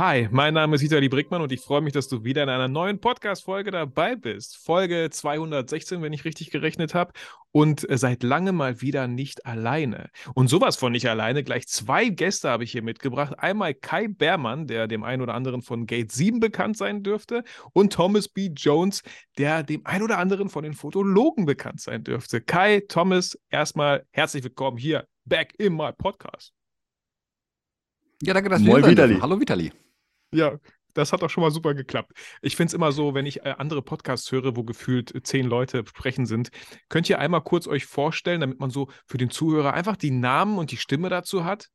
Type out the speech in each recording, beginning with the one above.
Hi, mein Name ist Vitali Brickmann und ich freue mich, dass du wieder in einer neuen Podcast-Folge dabei bist. Folge 216, wenn ich richtig gerechnet habe. Und äh, seit langem mal wieder nicht alleine. Und sowas von nicht alleine. Gleich zwei Gäste habe ich hier mitgebracht. Einmal Kai Beermann, der dem einen oder anderen von Gate 7 bekannt sein dürfte. Und Thomas B. Jones, der dem einen oder anderen von den Fotologen bekannt sein dürfte. Kai, Thomas, erstmal herzlich willkommen hier back in my podcast. Ja, danke, dass Moin, wir hier Vitali. Hallo Vitali. Ja, das hat doch schon mal super geklappt. Ich finde es immer so, wenn ich äh, andere Podcasts höre, wo gefühlt äh, zehn Leute sprechen sind, könnt ihr einmal kurz euch vorstellen, damit man so für den Zuhörer einfach die Namen und die Stimme dazu hat?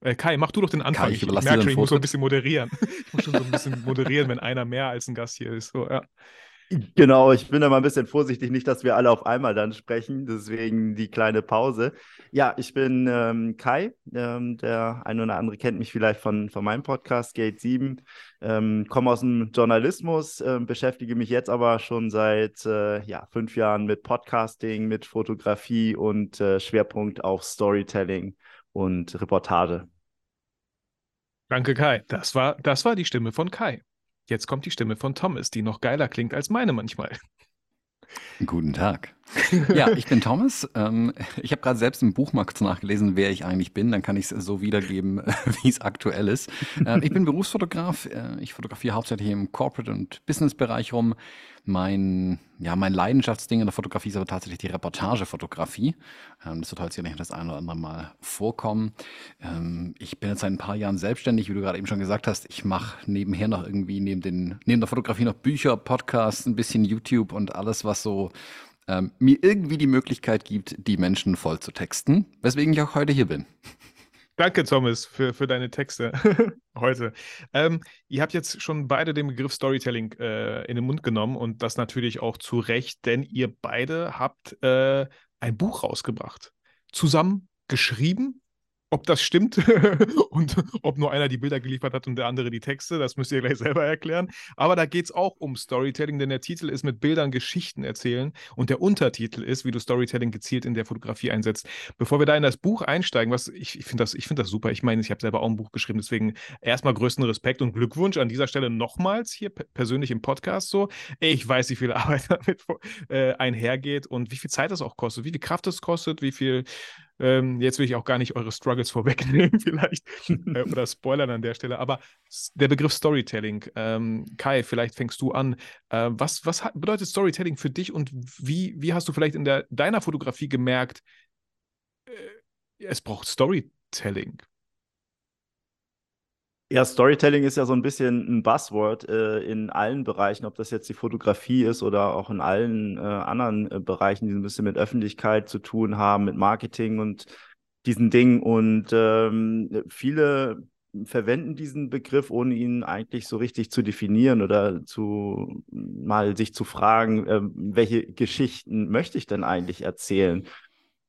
Äh, Kai, mach du doch den Anfang. Kai, ich ich merke schon, ich muss so ein bisschen moderieren. Ich muss schon so ein bisschen moderieren, wenn einer mehr als ein Gast hier ist. So, ja. Genau, ich bin da mal ein bisschen vorsichtig, nicht, dass wir alle auf einmal dann sprechen, deswegen die kleine Pause. Ja, ich bin ähm, Kai, ähm, der eine oder andere kennt mich vielleicht von, von meinem Podcast Gate 7, ähm, komme aus dem Journalismus, ähm, beschäftige mich jetzt aber schon seit äh, ja, fünf Jahren mit Podcasting, mit Fotografie und äh, Schwerpunkt auf Storytelling und Reportage. Danke, Kai. Das war, das war die Stimme von Kai. Jetzt kommt die Stimme von Thomas, die noch geiler klingt als meine manchmal. Guten Tag. Ja, ich bin Thomas. Ähm, ich habe gerade selbst im Buch mal kurz nachgelesen, wer ich eigentlich bin. Dann kann ich es so wiedergeben, wie es aktuell ist. Äh, ich bin Berufsfotograf. Äh, ich fotografiere hauptsächlich im Corporate- und Business-Bereich rum. Mein, ja, mein Leidenschaftsding in der Fotografie ist aber tatsächlich die Reportagefotografie. Ähm, das wird heute sicherlich das eine oder andere Mal vorkommen. Ähm, ich bin jetzt seit ein paar Jahren selbstständig, wie du gerade eben schon gesagt hast. Ich mache nebenher noch irgendwie neben, den, neben der Fotografie noch Bücher, Podcasts, ein bisschen YouTube und alles, was so ähm, mir irgendwie die Möglichkeit gibt, die Menschen voll zu texten, weswegen ich auch heute hier bin. Danke, Thomas, für, für deine Texte heute. Ähm, ihr habt jetzt schon beide den Begriff Storytelling äh, in den Mund genommen und das natürlich auch zu Recht, denn ihr beide habt äh, ein Buch rausgebracht. Zusammen geschrieben. Ob das stimmt und ob nur einer die Bilder geliefert hat und der andere die Texte, das müsst ihr gleich selber erklären. Aber da geht es auch um Storytelling, denn der Titel ist mit Bildern Geschichten erzählen und der Untertitel ist, wie du Storytelling gezielt in der Fotografie einsetzt. Bevor wir da in das Buch einsteigen, was ich, ich finde das, find das super. Ich meine, ich habe selber auch ein Buch geschrieben, deswegen erstmal größten Respekt und Glückwunsch an dieser Stelle nochmals hier pe- persönlich im Podcast so. Ich weiß, wie viel Arbeit damit äh, einhergeht und wie viel Zeit das auch kostet, wie viel Kraft es kostet, wie viel ähm, jetzt will ich auch gar nicht eure Struggles vorwegnehmen, vielleicht, äh, oder spoilern an der Stelle, aber der Begriff Storytelling, ähm, Kai, vielleicht fängst du an. Äh, was was hat, bedeutet Storytelling für dich und wie, wie hast du vielleicht in der, deiner Fotografie gemerkt, äh, es braucht Storytelling? Ja, Storytelling ist ja so ein bisschen ein Buzzword äh, in allen Bereichen, ob das jetzt die Fotografie ist oder auch in allen äh, anderen äh, Bereichen, die ein bisschen mit Öffentlichkeit zu tun haben, mit Marketing und diesen Dingen. Und ähm, viele verwenden diesen Begriff, ohne ihn eigentlich so richtig zu definieren oder zu mal sich zu fragen, äh, welche Geschichten möchte ich denn eigentlich erzählen?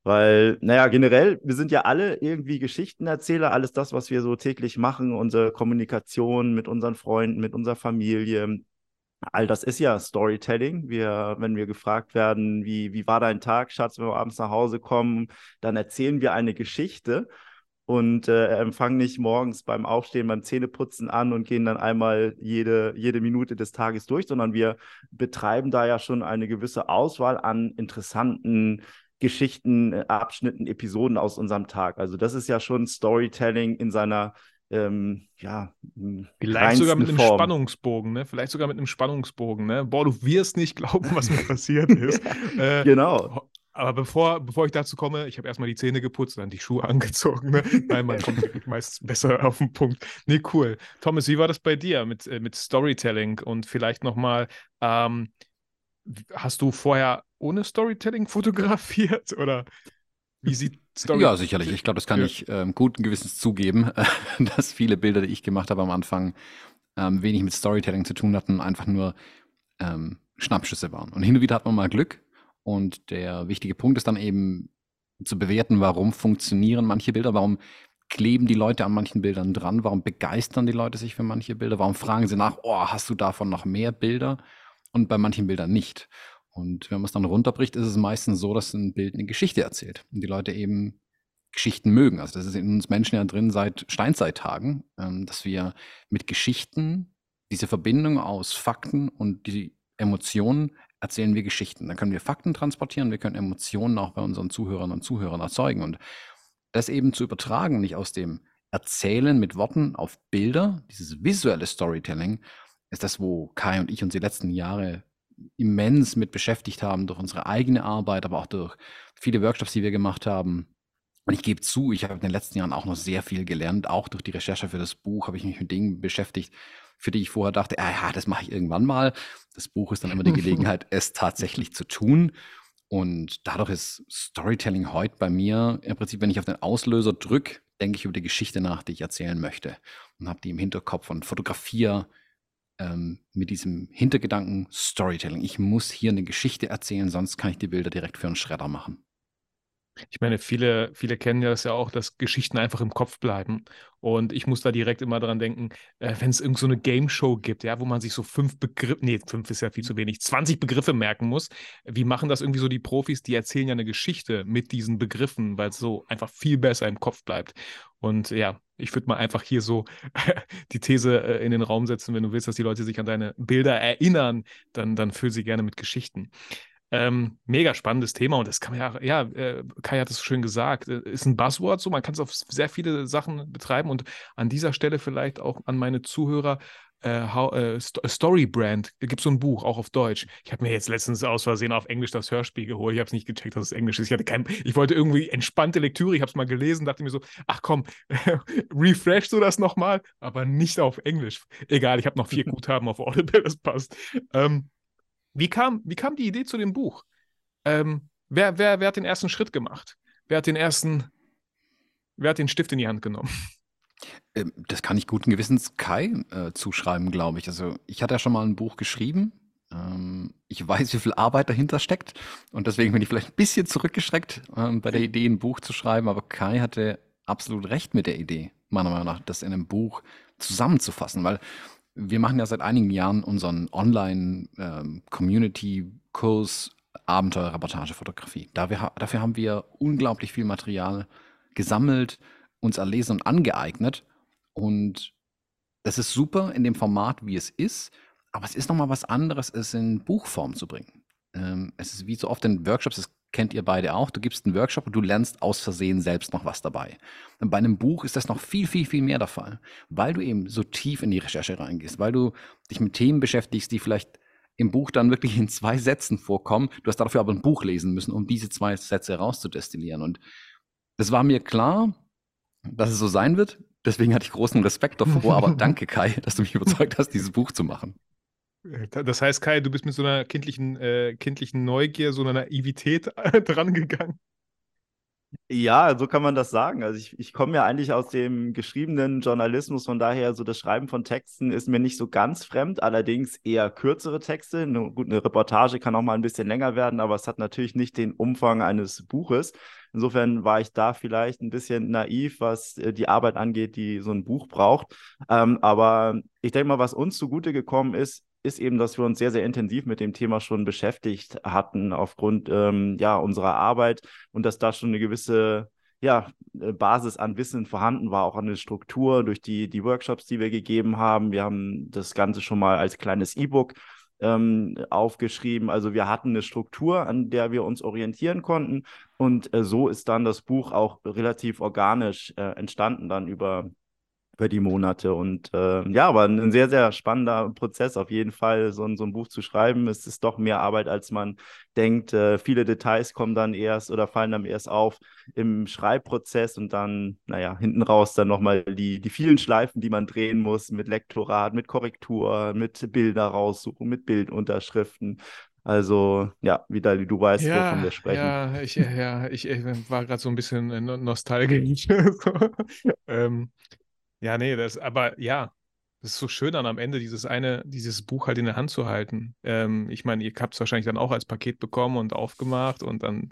Weil, naja, generell, wir sind ja alle irgendwie Geschichtenerzähler, alles das, was wir so täglich machen, unsere Kommunikation mit unseren Freunden, mit unserer Familie, all das ist ja Storytelling. Wir, wenn wir gefragt werden, wie, wie war dein Tag, Schatz, wenn wir abends nach Hause kommen, dann erzählen wir eine Geschichte und äh, fangen nicht morgens beim Aufstehen, beim Zähneputzen an und gehen dann einmal jede, jede Minute des Tages durch, sondern wir betreiben da ja schon eine gewisse Auswahl an interessanten Geschichten, äh, Abschnitten, Episoden aus unserem Tag. Also das ist ja schon Storytelling in seiner ähm, ja, Vielleicht sogar mit einem Form. Spannungsbogen, ne? Vielleicht sogar mit einem Spannungsbogen, ne? Boah, du wirst nicht glauben, was mir passiert ist. Äh, Genau. Aber bevor, bevor ich dazu komme, ich habe erstmal die Zähne geputzt, dann die Schuhe angezogen. Ne? Nein, man kommt meistens besser auf den Punkt. Nee, cool. Thomas, wie war das bei dir mit, äh, mit Storytelling? Und vielleicht nochmal, ähm, hast du vorher ohne Storytelling fotografiert? Oder wie sieht Story Ja, sicherlich. Ich glaube, das kann Ja. ich ähm, guten Gewissens zugeben, dass viele Bilder, die ich gemacht habe am Anfang, ähm, wenig mit Storytelling zu tun hatten, einfach nur ähm, Schnappschüsse waren. Und hin und wieder hat man mal Glück. Und der wichtige Punkt ist dann eben zu bewerten, warum funktionieren manche Bilder, warum kleben die Leute an manchen Bildern dran, warum begeistern die Leute sich für manche Bilder, warum fragen sie nach, oh, hast du davon noch mehr Bilder? Und bei manchen Bildern nicht. Und wenn man es dann runterbricht, ist es meistens so, dass ein Bild eine Geschichte erzählt und die Leute eben Geschichten mögen. Also das ist in uns Menschen ja drin seit Steinzeittagen, ähm, dass wir mit Geschichten diese Verbindung aus Fakten und die Emotionen erzählen wir Geschichten. Dann können wir Fakten transportieren, wir können Emotionen auch bei unseren Zuhörern und Zuhörern erzeugen. Und das eben zu übertragen, nicht aus dem Erzählen mit Worten auf Bilder, dieses visuelle Storytelling, ist das, wo Kai und ich uns die letzten Jahre immens mit beschäftigt haben, durch unsere eigene Arbeit, aber auch durch viele Workshops, die wir gemacht haben. Und ich gebe zu, ich habe in den letzten Jahren auch noch sehr viel gelernt. Auch durch die Recherche für das Buch habe ich mich mit Dingen beschäftigt, für die ich vorher dachte, ah ja, das mache ich irgendwann mal. Das Buch ist dann immer die Gelegenheit, es tatsächlich zu tun. Und dadurch ist Storytelling heute bei mir im Prinzip, wenn ich auf den Auslöser drücke, denke ich über die Geschichte nach, die ich erzählen möchte und habe die im Hinterkopf und fotografiere ähm, mit diesem Hintergedanken Storytelling. Ich muss hier eine Geschichte erzählen, sonst kann ich die Bilder direkt für einen Schredder machen. Ich meine, viele, viele kennen ja das ja auch, dass Geschichten einfach im Kopf bleiben. Und ich muss da direkt immer dran denken, äh, wenn es irgend so eine Game Show gibt, ja, wo man sich so fünf Begriffe, nee, fünf ist ja viel zu wenig, 20 Begriffe merken muss. Wie machen das irgendwie so die Profis? Die erzählen ja eine Geschichte mit diesen Begriffen, weil es so einfach viel besser im Kopf bleibt. Und ja, ich würde mal einfach hier so die These äh, in den Raum setzen, wenn du willst, dass die Leute sich an deine Bilder erinnern, dann, dann füll sie gerne mit Geschichten. Ähm, mega spannendes Thema und das kann man ja, ja, äh, Kai hat es schön gesagt, äh, ist ein Buzzword so, man kann es auf sehr viele Sachen betreiben und an dieser Stelle vielleicht auch an meine Zuhörer, äh, how, äh, Story Brand, da gibt es so ein Buch, auch auf Deutsch. Ich habe mir jetzt letztens aus Versehen auf Englisch das Hörspiel geholt, ich habe es nicht gecheckt, dass es Englisch ist. Ich hatte kein, ich wollte irgendwie entspannte Lektüre, ich habe es mal gelesen, dachte mir so, ach komm, refresh du das nochmal, aber nicht auf Englisch. Egal, ich habe noch vier Guthaben auf Audible, das passt. Ähm, wie kam, wie kam die Idee zu dem Buch? Ähm, wer, wer, wer hat den ersten Schritt gemacht? Wer hat den ersten, wer hat den Stift in die Hand genommen? Ähm, das kann ich guten Gewissens Kai äh, zuschreiben, glaube ich. Also ich hatte ja schon mal ein Buch geschrieben. Ähm, ich weiß, wie viel Arbeit dahinter steckt. Und deswegen bin ich vielleicht ein bisschen zurückgeschreckt ähm, bei der Idee, ein Buch zu schreiben. Aber Kai hatte absolut recht mit der Idee, meiner Meinung nach, das in einem Buch zusammenzufassen. Weil wir machen ja seit einigen Jahren unseren Online-Community-Kurs ähm, Abenteuer-Reportage-Fotografie. Dafür haben wir unglaublich viel Material gesammelt, uns erlesen und angeeignet. Und das ist super in dem Format, wie es ist. Aber es ist nochmal was anderes, es in Buchform zu bringen. Ähm, es ist wie so oft in Workshops, das kennt ihr beide auch. Du gibst einen Workshop und du lernst aus Versehen selbst noch was dabei. Und bei einem Buch ist das noch viel, viel, viel mehr der Fall, weil du eben so tief in die Recherche reingehst, weil du dich mit Themen beschäftigst, die vielleicht im Buch dann wirklich in zwei Sätzen vorkommen. Du hast dafür aber ein Buch lesen müssen, um diese zwei Sätze herauszudestillieren. Und das war mir klar, dass es so sein wird. Deswegen hatte ich großen Respekt davor. Aber danke, Kai, dass du mich überzeugt hast, dieses Buch zu machen. Das heißt, Kai, du bist mit so einer kindlichen, äh, kindlichen Neugier, so einer Naivität äh, drangegangen. Ja, so kann man das sagen. Also ich, ich komme ja eigentlich aus dem geschriebenen Journalismus, von daher so das Schreiben von Texten ist mir nicht so ganz fremd, allerdings eher kürzere Texte. Eine, gut, eine Reportage kann auch mal ein bisschen länger werden, aber es hat natürlich nicht den Umfang eines Buches. Insofern war ich da vielleicht ein bisschen naiv, was äh, die Arbeit angeht, die so ein Buch braucht. Ähm, aber ich denke mal, was uns zugute gekommen ist, ist eben, dass wir uns sehr, sehr intensiv mit dem Thema schon beschäftigt hatten aufgrund ähm, ja, unserer Arbeit und dass da schon eine gewisse ja, äh, Basis an Wissen vorhanden war, auch an der Struktur durch die, die Workshops, die wir gegeben haben. Wir haben das Ganze schon mal als kleines E-Book ähm, aufgeschrieben. Also wir hatten eine Struktur, an der wir uns orientieren konnten. Und äh, so ist dann das Buch auch relativ organisch äh, entstanden, dann über über die Monate. Und äh, ja, aber ein sehr, sehr spannender Prozess auf jeden Fall, so ein, so ein Buch zu schreiben. Es ist doch mehr Arbeit, als man denkt. Äh, viele Details kommen dann erst oder fallen dann erst auf im Schreibprozess und dann, naja, hinten raus dann nochmal die, die vielen Schleifen, die man drehen muss mit Lektorat, mit Korrektur, mit Bilder raussuchen, mit Bildunterschriften. Also, ja, wieder, du weißt, ja, wovon wir sprechen. Ja, ich, ja, ich, ich war gerade so ein bisschen äh, nostalgisch. ähm, ja, nee, das, aber ja, das ist so schön dann am Ende dieses eine, dieses Buch halt in der Hand zu halten. Ähm, ich meine, ihr habt es wahrscheinlich dann auch als Paket bekommen und aufgemacht und dann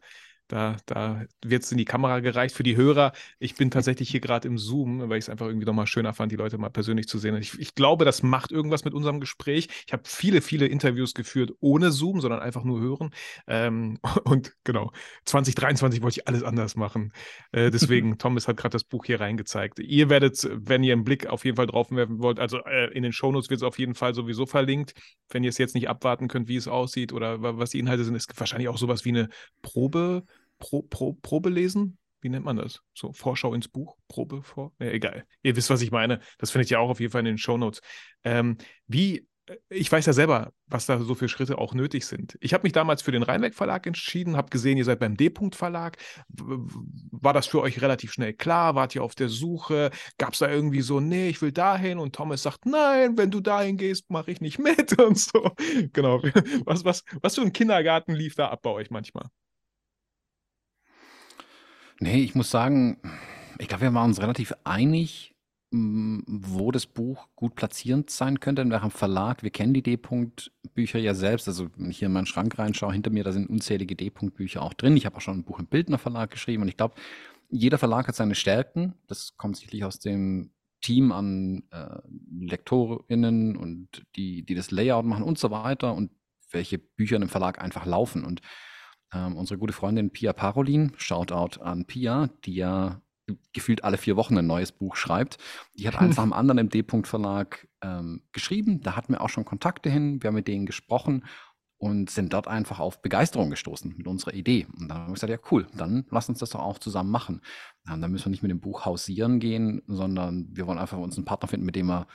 Da, da wird es in die Kamera gereicht. Für die Hörer, ich bin tatsächlich hier gerade im Zoom, weil ich es einfach irgendwie nochmal schöner fand, die Leute mal persönlich zu sehen. Ich, ich glaube, das macht irgendwas mit unserem Gespräch. Ich habe viele, viele Interviews geführt ohne Zoom, sondern einfach nur hören. Ähm, und genau, 2023 wollte ich alles anders machen. Äh, deswegen, Thomas hat gerade das Buch hier reingezeigt. Ihr werdet, wenn ihr einen Blick auf jeden Fall drauf werfen wollt, also äh, in den Shownotes wird es auf jeden Fall sowieso verlinkt. Wenn ihr es jetzt nicht abwarten könnt, wie es aussieht oder was die Inhalte sind, ist wahrscheinlich auch sowas wie eine Probe. Pro, Pro, Probe lesen? Wie nennt man das? So, Vorschau ins Buch, Probe vor? Ja, egal. Ihr wisst, was ich meine. Das findet ihr auch auf jeden Fall in den Shownotes. Ähm, wie, äh, ich weiß ja selber, was da so für Schritte auch nötig sind. Ich habe mich damals für den Rheinweg Verlag entschieden, habe gesehen, ihr seid beim D-Punkt Verlag. War das für euch relativ schnell klar? Wart ihr auf der Suche? Gab es da irgendwie so, nee, ich will dahin? Und Thomas sagt, nein, wenn du dahin gehst, mache ich nicht mit und so. Genau. Was, was, was für ein Kindergarten lief da ab bei euch manchmal? Nee, ich muss sagen, ich glaube, wir waren uns relativ einig, wo das Buch gut platzierend sein könnte, in welchem Verlag. Wir kennen die D-Punkt-Bücher ja selbst. Also, wenn ich hier in meinen Schrank reinschaue, hinter mir, da sind unzählige D-Punkt-Bücher auch drin. Ich habe auch schon ein Buch im Bildner Verlag geschrieben und ich glaube, jeder Verlag hat seine Stärken. Das kommt sicherlich aus dem Team an äh, LektorInnen und die, die das Layout machen und so weiter und welche Bücher in dem Verlag einfach laufen. Und ähm, unsere gute Freundin Pia Parolin, Shoutout an Pia, die ja gefühlt alle vier Wochen ein neues Buch schreibt. Die hat eins nach dem anderen im D-Punkt Verlag ähm, geschrieben. Da hatten wir auch schon Kontakte hin. Wir haben mit denen gesprochen und sind dort einfach auf Begeisterung gestoßen mit unserer Idee. Und dann haben wir gesagt, ja cool, dann lass uns das doch auch zusammen machen. Ähm, dann müssen wir nicht mit dem Buch hausieren gehen, sondern wir wollen einfach uns einen Partner finden, mit dem wir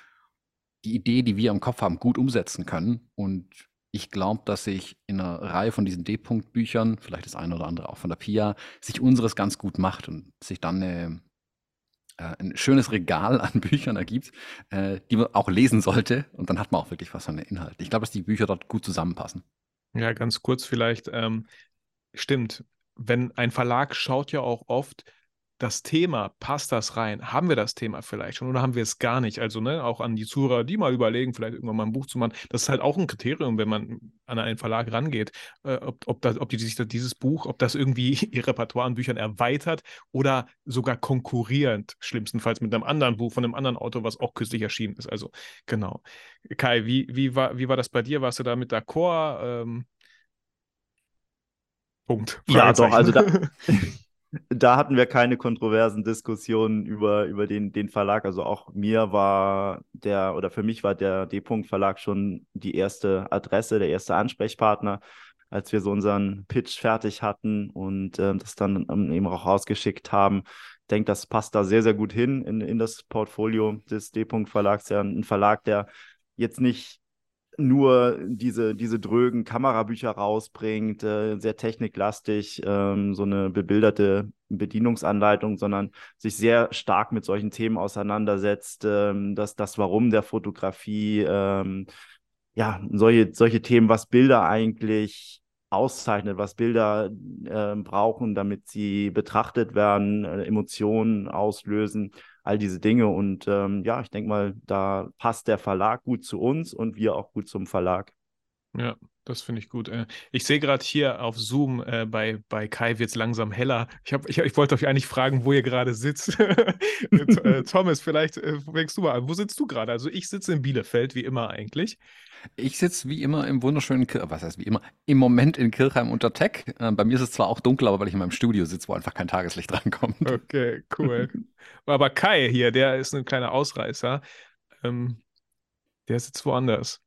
die Idee, die wir im Kopf haben, gut umsetzen können. Und ich glaube, dass sich in einer Reihe von diesen D-Punkt-Büchern, vielleicht das eine oder andere auch von der Pia, sich unseres ganz gut macht und sich dann eine, äh, ein schönes Regal an Büchern ergibt, äh, die man auch lesen sollte. Und dann hat man auch wirklich was von den Inhalten. Ich glaube, dass die Bücher dort gut zusammenpassen. Ja, ganz kurz vielleicht. Ähm, stimmt. Wenn ein Verlag schaut ja auch oft, das Thema, passt das rein? Haben wir das Thema vielleicht schon oder haben wir es gar nicht? Also, ne, auch an die Zuhörer, die mal überlegen, vielleicht irgendwann mal ein Buch zu machen. Das ist halt auch ein Kriterium, wenn man an einen Verlag rangeht, äh, ob, ob, das, ob die sich dieses Buch, ob das irgendwie ihr Repertoire an Büchern erweitert oder sogar konkurrierend, schlimmstenfalls mit einem anderen Buch von einem anderen Autor, was auch kürzlich erschienen ist. Also, genau. Kai, wie, wie, war, wie war das bei dir? Warst du da mit d'accord? Ähm, Punkt. Ja, doch, also da. Da hatten wir keine kontroversen Diskussionen über, über den, den Verlag. Also auch mir war der, oder für mich war der D-Punkt-Verlag schon die erste Adresse, der erste Ansprechpartner, als wir so unseren Pitch fertig hatten und äh, das dann eben auch rausgeschickt haben. Ich denke, das passt da sehr, sehr gut hin in, in das Portfolio des D-Punkt-Verlags. Ja, ein Verlag, der jetzt nicht nur diese, diese drögen Kamerabücher rausbringt, äh, sehr techniklastig, ähm, so eine bebilderte Bedienungsanleitung, sondern sich sehr stark mit solchen Themen auseinandersetzt, ähm, dass das Warum der Fotografie, ähm, ja, solche, solche Themen, was Bilder eigentlich auszeichnet, was Bilder äh, brauchen, damit sie betrachtet werden, äh, Emotionen auslösen, all diese Dinge. Und ähm, ja, ich denke mal, da passt der Verlag gut zu uns und wir auch gut zum Verlag. Ja, das finde ich gut. Äh. Ich sehe gerade hier auf Zoom, äh, bei, bei Kai wird es langsam heller. Ich, hab, ich, ich wollte euch eigentlich fragen, wo ihr gerade sitzt. äh, Thomas, vielleicht fängst du mal an. Wo sitzt du gerade? Also ich sitze in Bielefeld, wie immer eigentlich. Ich sitze wie immer im wunderschönen, Kir was heißt wie immer, im Moment in Kirchheim unter Tech. Äh, bei mir ist es zwar auch dunkel, aber weil ich in meinem Studio sitze, wo einfach kein Tageslicht reinkommt. Okay, cool. aber Kai hier, der ist ein kleiner Ausreißer. Ähm, der sitzt woanders.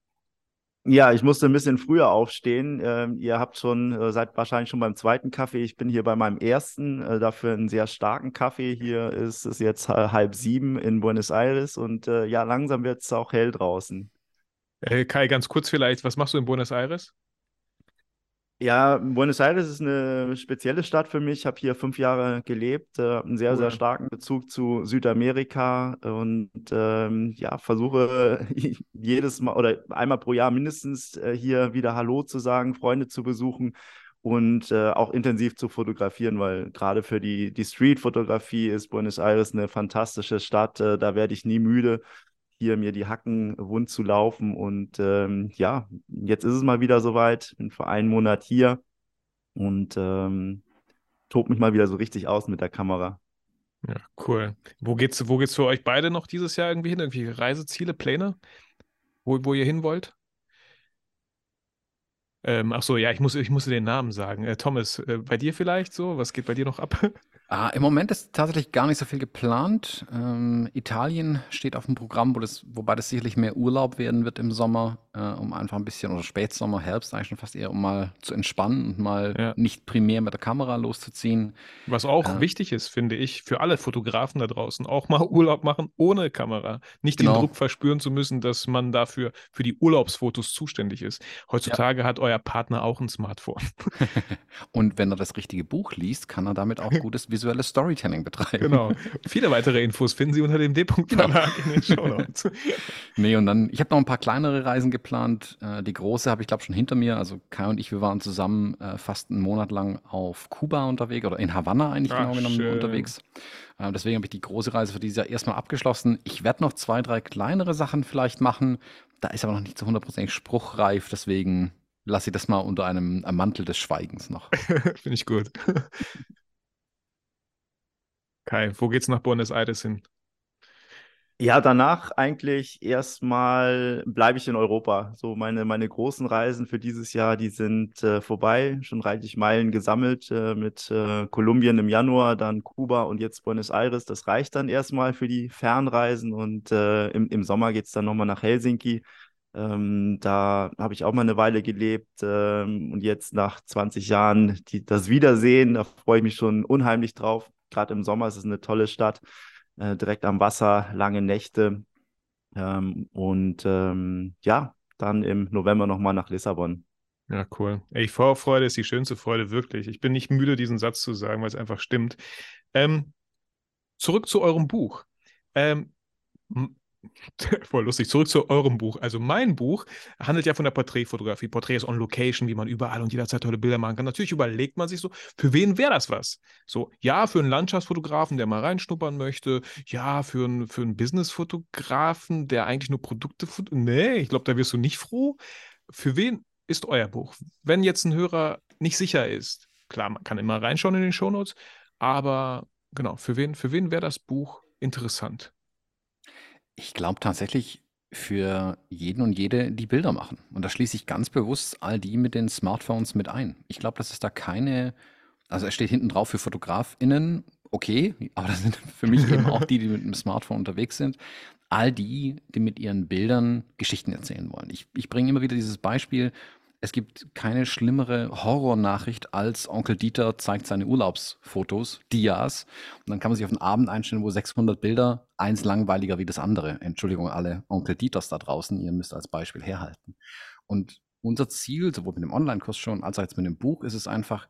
Ja, ich musste ein bisschen früher aufstehen. Ähm, ihr habt schon, äh, seid wahrscheinlich schon beim zweiten Kaffee. Ich bin hier bei meinem ersten, äh, dafür einen sehr starken Kaffee. Hier ist es jetzt halb sieben in Buenos Aires und äh, ja, langsam wird es auch hell draußen. Äh, Kai, ganz kurz vielleicht, was machst du in Buenos Aires? Ja, Buenos Aires ist eine spezielle Stadt für mich. Ich habe hier fünf Jahre gelebt, äh, einen sehr, cool. sehr starken Bezug zu Südamerika und ähm, ja, versuche jedes Mal oder einmal pro Jahr mindestens äh, hier wieder Hallo zu sagen, Freunde zu besuchen und äh, auch intensiv zu fotografieren, weil gerade für die, die Street-Fotografie ist Buenos Aires eine fantastische Stadt. Äh, da werde ich nie müde hier mir die Hacken wund zu laufen. Und ähm, ja, jetzt ist es mal wieder soweit. Bin für einen Monat hier und ähm, tob mich mal wieder so richtig aus mit der Kamera. Ja, cool. Wo geht's, wo geht's für euch beide noch dieses Jahr irgendwie hin? Irgendwie Reiseziele, Pläne? Wo, wo ihr hin wollt? Ähm, ach so, ja, ich muss, ich musste den Namen sagen. Äh, Thomas, äh, bei dir vielleicht so? Was geht bei dir noch ab? Ah, Im Moment ist tatsächlich gar nicht so viel geplant. Ähm, Italien steht auf dem Programm, wo das, wobei das sicherlich mehr Urlaub werden wird im Sommer, äh, um einfach ein bisschen, oder Spätsommer, Herbst eigentlich schon fast eher, um mal zu entspannen und mal Ja. nicht primär mit der Kamera loszuziehen. Was auch Äh, wichtig ist, finde ich, für alle Fotografen da draußen, auch mal Urlaub machen ohne Kamera. Nicht den Genau. Druck verspüren zu müssen, dass man dafür für die Urlaubsfotos zuständig ist. Heutzutage hat euer Partner auch ein Smartphone. Und wenn er das richtige Buch liest, kann er damit auch gutes visuelles Storytelling betreiben. Genau. Viele weitere Infos finden Sie unter dem D-Punkt Verlag in den Shownotes. Nee, und dann, ich habe noch ein paar kleinere Reisen geplant. Äh, die große habe ich, glaube schon hinter mir. Also Kai und ich, wir waren zusammen äh, fast einen Monat lang auf Kuba unterwegs oder in Havanna eigentlich Ah, genau genommen schön. unterwegs. Äh, deswegen habe ich die große Reise für dieses Jahr erstmal abgeschlossen. Ich werde noch zwei, drei kleinere Sachen vielleicht machen. Da ist aber noch nicht zu hundertprozentig spruchreif. Deswegen lasse ich das mal unter einem, einem Mantel des Schweigens noch. Finde ich gut. Kai, wo geht's nach Buenos Aires hin? Ja, danach eigentlich erstmal bleibe ich in Europa. So meine, meine großen Reisen für dieses Jahr, die sind äh, vorbei. Schon reichlich Meilen gesammelt äh, mit äh, Kolumbien im Januar, dann Kuba und jetzt Buenos Aires. Das reicht dann erstmal für die Fernreisen und äh, im, im Sommer geht es dann nochmal nach Helsinki. Ähm, da habe ich auch mal eine Weile gelebt ähm, und jetzt nach 20 Jahren die, das Wiedersehen, da freue ich mich schon unheimlich drauf. Gerade im Sommer ist es eine tolle Stadt äh, direkt am Wasser, lange Nächte. Ähm, und ähm, ja, dann im November nochmal nach Lissabon. Ja, cool. Ey, Vorfreude ist die schönste Freude, wirklich. Ich bin nicht müde, diesen Satz zu sagen, weil es einfach stimmt. Ähm, zurück zu eurem Buch. Ähm, voll lustig. Zurück zu eurem Buch. Also mein Buch handelt ja von der Porträtfotografie. Porträts on Location, wie man überall und jederzeit tolle Bilder machen kann. Natürlich überlegt man sich so, für wen wäre das was? So, ja, für einen Landschaftsfotografen, der mal reinschnuppern möchte. Ja, für einen, für einen Businessfotografen, der eigentlich nur Produkte... Nee, ich glaube, da wirst du nicht froh. Für wen ist euer Buch? Wenn jetzt ein Hörer nicht sicher ist, klar, man kann immer reinschauen in den Shownotes, aber genau, für wen, für wen wäre das Buch interessant? Ich glaube tatsächlich für jeden und jede, die Bilder machen. Und da schließe ich ganz bewusst all die mit den Smartphones mit ein. Ich glaube, dass es da keine, also es steht hinten drauf für FotografInnen, okay, aber das sind für mich eben auch die, die mit dem Smartphone unterwegs sind. All die, die mit ihren Bildern Geschichten erzählen wollen. Ich, ich bringe immer wieder dieses Beispiel. Es gibt keine schlimmere Horrornachricht als Onkel Dieter zeigt seine Urlaubsfotos, Dias. Und dann kann man sich auf einen Abend einstellen, wo 600 Bilder, eins langweiliger wie das andere. Entschuldigung, alle Onkel Dieters da draußen, ihr müsst als Beispiel herhalten. Und unser Ziel, sowohl mit dem Online-Kurs schon als auch jetzt mit dem Buch, ist es einfach,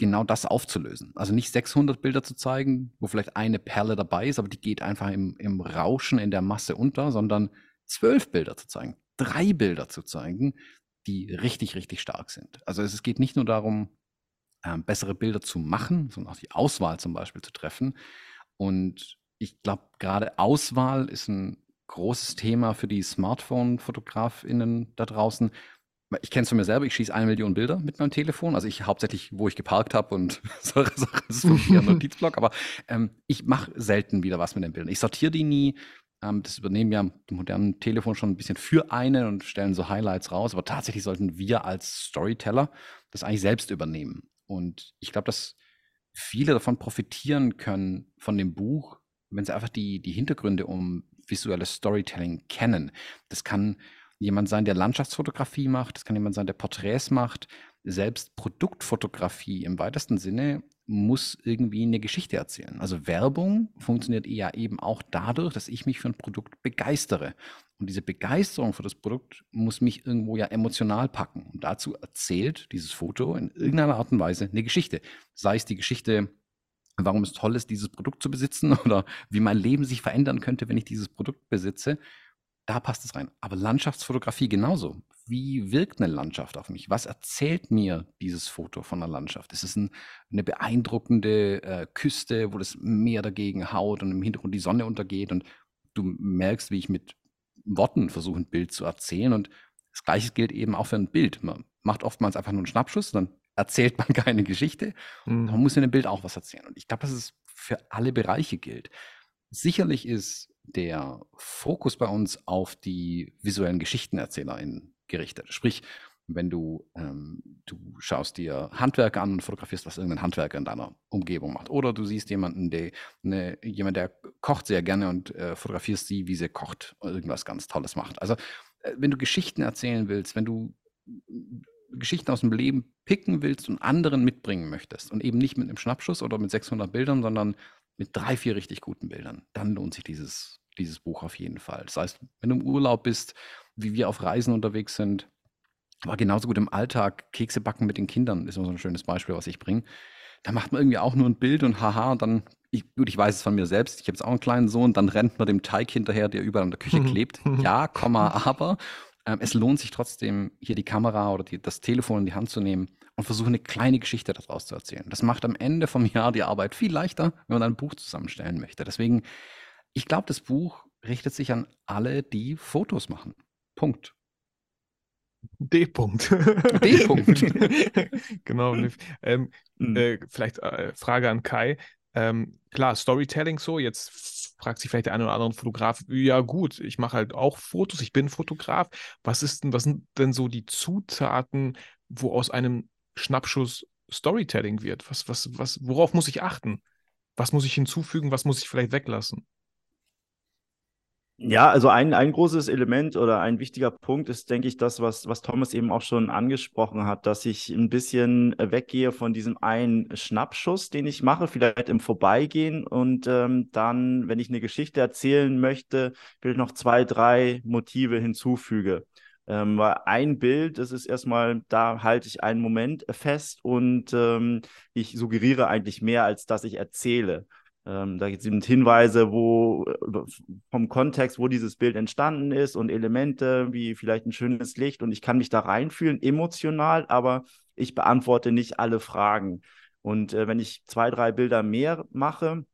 genau das aufzulösen. Also nicht 600 Bilder zu zeigen, wo vielleicht eine Perle dabei ist, aber die geht einfach im, im Rauschen in der Masse unter, sondern zwölf Bilder zu zeigen, drei Bilder zu zeigen, die richtig, richtig stark sind. Also es geht nicht nur darum, ähm, bessere Bilder zu machen, sondern auch die Auswahl zum Beispiel zu treffen. Und ich glaube, gerade Auswahl ist ein großes Thema für die Smartphone-FotografInnen da draußen. Ich kenne es von mir selber, ich schieße eine Million Bilder mit meinem Telefon. Also ich hauptsächlich, wo ich geparkt habe und solche Sachen, das ist eher ein Notizblock, aber ähm, ich mache selten wieder was mit den Bildern. Ich sortiere die nie. Ähm, das übernehmen ja die modernen Telefone schon ein bisschen für einen und stellen so Highlights raus. Aber tatsächlich sollten wir als Storyteller das eigentlich selbst übernehmen. Und ich glaube, dass viele davon profitieren können von dem Buch, wenn sie einfach die, die Hintergründe um visuelles Storytelling kennen. Das kann jemand sein, der Landschaftsfotografie macht, das kann jemand sein, der Porträts macht. Selbst Produktfotografie im weitesten Sinne muss irgendwie eine Geschichte erzählen. Also Werbung funktioniert ja eben auch dadurch, dass ich mich für ein Produkt begeistere. Und diese Begeisterung für das Produkt muss mich irgendwo ja emotional packen. Und dazu erzählt dieses Foto in irgendeiner Art und Weise eine Geschichte. Sei es die Geschichte, warum es toll ist, dieses Produkt zu besitzen oder wie mein Leben sich verändern könnte, wenn ich dieses Produkt besitze. Da passt es rein. Aber Landschaftsfotografie genauso. Wie wirkt eine Landschaft auf mich? Was erzählt mir dieses Foto von einer Landschaft? Ist es ein, eine beeindruckende äh, Küste, wo das Meer dagegen haut und im Hintergrund die Sonne untergeht und du merkst, wie ich mit Worten versuche, ein Bild zu erzählen. Und das Gleiche gilt eben auch für ein Bild. Man macht oftmals einfach nur einen Schnappschuss, dann erzählt man keine Geschichte. Mhm. Man muss in dem Bild auch was erzählen. Und ich glaube, dass es für alle Bereiche gilt. Sicherlich ist der Fokus bei uns auf die visuellen GeschichtenerzählerInnen gerichtet. Sprich, wenn du, ähm, du schaust dir Handwerker an und fotografierst, was irgendein Handwerker in deiner Umgebung macht. Oder du siehst jemanden, der, ne, jemand, der kocht sehr gerne und äh, fotografierst sie, wie sie kocht irgendwas ganz Tolles macht. Also, äh, wenn du Geschichten erzählen willst, wenn du Geschichten aus dem Leben picken willst und anderen mitbringen möchtest und eben nicht mit einem Schnappschuss oder mit 600 Bildern, sondern mit drei, vier richtig guten Bildern, dann lohnt sich dieses, dieses Buch auf jeden Fall. Das heißt, wenn du im Urlaub bist, wie wir auf Reisen unterwegs sind, aber genauso gut im Alltag, Kekse backen mit den Kindern ist immer so ein schönes Beispiel, was ich bringe. Da macht man irgendwie auch nur ein Bild und haha, und dann, ich, gut, ich weiß es von mir selbst, ich habe jetzt auch einen kleinen Sohn, dann rennt man dem Teig hinterher, der überall in der Küche klebt. ja, Komma, aber ähm, es lohnt sich trotzdem, hier die Kamera oder die, das Telefon in die Hand zu nehmen und versuchen, eine kleine Geschichte daraus zu erzählen. Das macht am Ende vom Jahr die Arbeit viel leichter, wenn man ein Buch zusammenstellen möchte. Deswegen, ich glaube, das Buch richtet sich an alle, die Fotos machen. Punkt. D-Punkt. D-Punkt. genau. Ähm, mhm. äh, vielleicht äh, Frage an Kai. Ähm, klar, Storytelling so, jetzt fragt sich vielleicht der eine oder andere Fotograf, ja gut, ich mache halt auch Fotos, ich bin Fotograf. Was ist denn, was sind denn so die Zutaten, wo aus einem Schnappschuss Storytelling wird? Was, was, was, worauf muss ich achten? Was muss ich hinzufügen, was muss ich vielleicht weglassen? Ja, also ein, ein großes Element oder ein wichtiger Punkt ist, denke ich, das, was, was Thomas eben auch schon angesprochen hat, dass ich ein bisschen weggehe von diesem einen Schnappschuss, den ich mache, vielleicht im Vorbeigehen und ähm, dann, wenn ich eine Geschichte erzählen möchte, will ich noch zwei, drei Motive hinzufüge. Ähm, weil ein Bild, das ist erstmal, da halte ich einen Moment fest und ähm, ich suggeriere eigentlich mehr, als dass ich erzähle. Ähm, da sind Hinweise, wo vom Kontext, wo dieses Bild entstanden ist und Elemente wie vielleicht ein schönes Licht und ich kann mich da reinfühlen, emotional, aber ich beantworte nicht alle Fragen. Und äh, wenn ich zwei, drei Bilder mehr mache,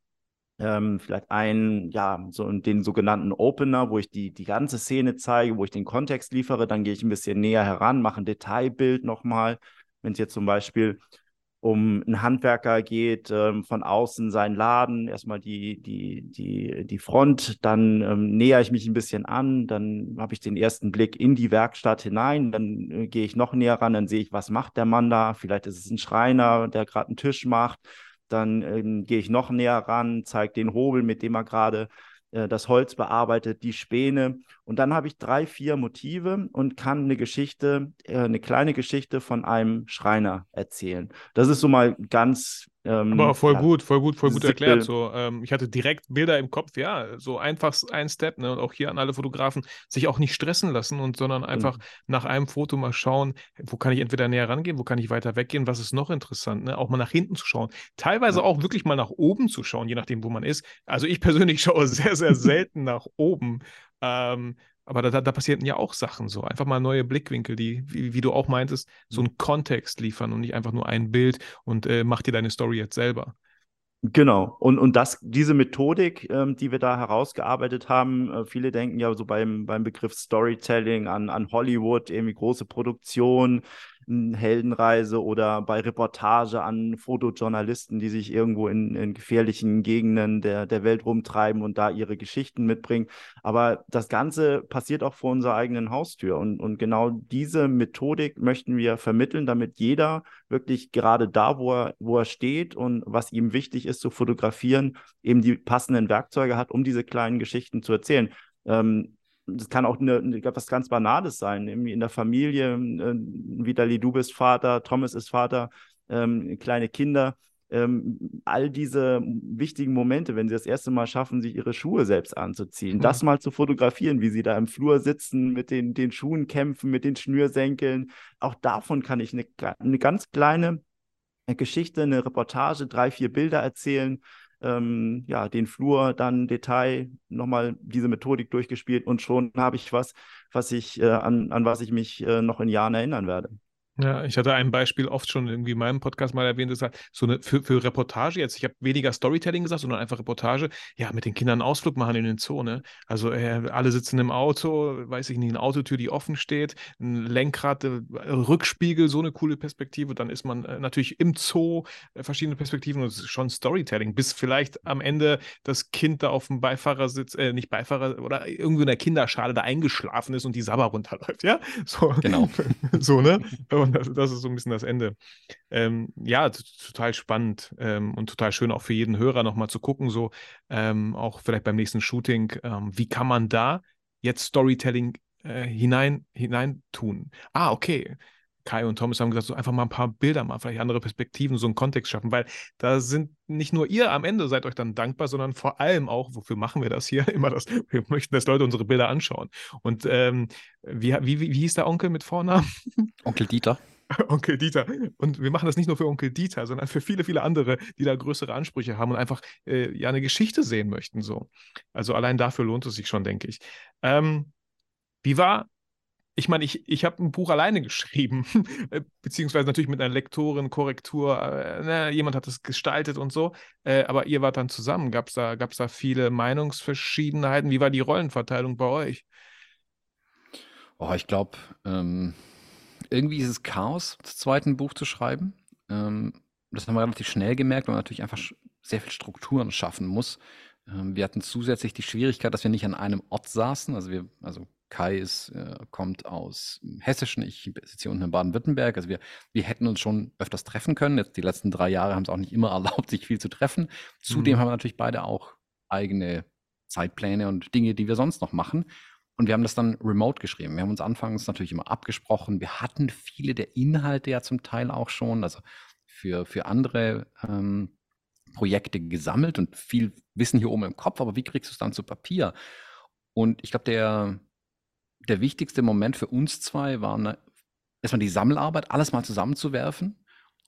ähm, vielleicht einen, ja, so den sogenannten Opener, wo ich die, die ganze Szene zeige, wo ich den Kontext liefere, dann gehe ich ein bisschen näher heran, mache ein Detailbild nochmal. Wenn es jetzt zum Beispiel um einen Handwerker geht, ähm, von außen sein Laden, erstmal die, die, die, die Front, dann ähm, näher ich mich ein bisschen an, dann habe ich den ersten Blick in die Werkstatt hinein, dann äh, gehe ich noch näher ran, dann sehe ich, was macht der Mann da, vielleicht ist es ein Schreiner, der gerade einen Tisch macht, dann ähm, gehe ich noch näher ran, zeige den Hobel, mit dem er gerade äh, das Holz bearbeitet, die Späne. Und dann habe ich drei, vier Motive und kann eine Geschichte, äh, eine kleine Geschichte von einem Schreiner erzählen. Das ist so mal ganz ähm, Aber voll ja, gut, voll gut, voll gut erklärt. So, ähm, ich hatte direkt Bilder im Kopf, ja, so einfach ein Step, ne? Und auch hier an alle Fotografen, sich auch nicht stressen lassen und sondern einfach mhm. nach einem Foto mal schauen, wo kann ich entweder näher rangehen, wo kann ich weiter weggehen, was ist noch interessant, ne? Auch mal nach hinten zu schauen. Teilweise ja. auch wirklich mal nach oben zu schauen, je nachdem, wo man ist. Also ich persönlich schaue sehr, sehr selten nach oben. Ähm, aber da, da, passierten ja auch Sachen so. Einfach mal neue Blickwinkel, die, wie, wie du auch meintest, so einen Kontext liefern und nicht einfach nur ein Bild und äh, mach dir deine Story jetzt selber. Genau. Und, und das, diese Methodik, ähm, die wir da herausgearbeitet haben, äh, viele denken ja so beim, beim Begriff Storytelling an, an Hollywood, irgendwie große Produktion, Heldenreise oder bei Reportage an Fotojournalisten, die sich irgendwo in, in gefährlichen Gegenden der, der Welt rumtreiben und da ihre Geschichten mitbringen. Aber das Ganze passiert auch vor unserer eigenen Haustür. Und, und genau diese Methodik möchten wir vermitteln, damit jeder wirklich gerade da, wo er, wo er steht und was ihm wichtig ist zu fotografieren, eben die passenden Werkzeuge hat, um diese kleinen Geschichten zu erzählen. Ähm, das kann auch eine, eine, was ganz Banales sein, irgendwie in der Familie, äh, Vitali, du bist Vater, Thomas ist Vater, ähm, kleine Kinder, ähm, all diese wichtigen Momente, wenn sie das erste Mal schaffen, sich ihre Schuhe selbst anzuziehen, mhm. das mal zu fotografieren, wie sie da im Flur sitzen, mit den, den Schuhen kämpfen, mit den Schnürsenkeln, auch davon kann ich eine, eine ganz kleine Geschichte, eine Reportage, drei, vier Bilder erzählen, ähm, ja, den Flur dann Detail nochmal diese Methodik durchgespielt und schon habe ich was, was ich, äh, an, an was ich mich äh, noch in Jahren erinnern werde. Ja, ich hatte ein Beispiel oft schon irgendwie in meinem Podcast mal erwähnt, das ist halt so eine für, für Reportage jetzt. Ich habe weniger Storytelling gesagt, sondern einfach Reportage. Ja, mit den Kindern einen Ausflug machen in den Zoo, ne? Also äh, alle sitzen im Auto, weiß ich nicht, eine Autotür, die offen steht, ein Lenkrad, äh, Rückspiegel, so eine coole Perspektive. Dann ist man äh, natürlich im Zoo, äh, verschiedene Perspektiven und es ist schon Storytelling, bis vielleicht am Ende das Kind da auf dem Beifahrersitz, äh, nicht Beifahrer, oder irgendwo in der Kinderschale da eingeschlafen ist und die Sabber runterläuft, ja? So. Genau. so, ne? Und das, das, ist so ein bisschen das Ende. Ähm, ja, total spannend ähm, und total schön auch für jeden Hörer nochmal zu gucken, so ähm, auch vielleicht beim nächsten Shooting, ähm, wie kann man da jetzt Storytelling äh, hinein, hinein tun? Ah, okay. Kai und Thomas haben gesagt, so einfach mal ein paar Bilder mal, vielleicht andere Perspektiven, so einen Kontext schaffen, weil da sind nicht nur ihr am Ende seid euch dann dankbar, sondern vor allem auch, wofür machen wir das hier? Immer das, wir möchten, dass Leute unsere Bilder anschauen. Und ähm, wie, wie, wie hieß der Onkel mit Vornamen? Onkel Dieter. Onkel Dieter. Und wir machen das nicht nur für Onkel Dieter, sondern für viele, viele andere, die da größere Ansprüche haben und einfach äh, ja eine Geschichte sehen möchten. So. Also allein dafür lohnt es sich schon, denke ich. Ähm, wie war ich meine, ich, ich habe ein Buch alleine geschrieben, äh, beziehungsweise natürlich mit einer Lektorin, Korrektur, äh, ne, jemand hat es gestaltet und so, äh, aber ihr wart dann zusammen. Gab es da, gab's da viele Meinungsverschiedenheiten? Wie war die Rollenverteilung bei euch? Oh, ich glaube, ähm, irgendwie ist es Chaos, das zweite Buch zu schreiben. Ähm, das haben wir relativ schnell gemerkt, weil man natürlich einfach sehr viel Strukturen schaffen muss. Ähm, wir hatten zusätzlich die Schwierigkeit, dass wir nicht an einem Ort saßen. Also wir, also Kai ist, äh, kommt aus Hessischen, ich sitze hier unten in Baden-Württemberg. Also wir, wir hätten uns schon öfters treffen können. Jetzt die letzten drei Jahre haben es auch nicht immer erlaubt, sich viel zu treffen. Zudem mhm. haben wir natürlich beide auch eigene Zeitpläne und Dinge, die wir sonst noch machen. Und wir haben das dann remote geschrieben. Wir haben uns anfangs natürlich immer abgesprochen. Wir hatten viele der Inhalte ja zum Teil auch schon, also für, für andere ähm, Projekte gesammelt und viel Wissen hier oben im Kopf, aber wie kriegst du es dann zu Papier? Und ich glaube, der, der wichtigste Moment für uns zwei war ne, erstmal die Sammelarbeit, alles mal zusammenzuwerfen.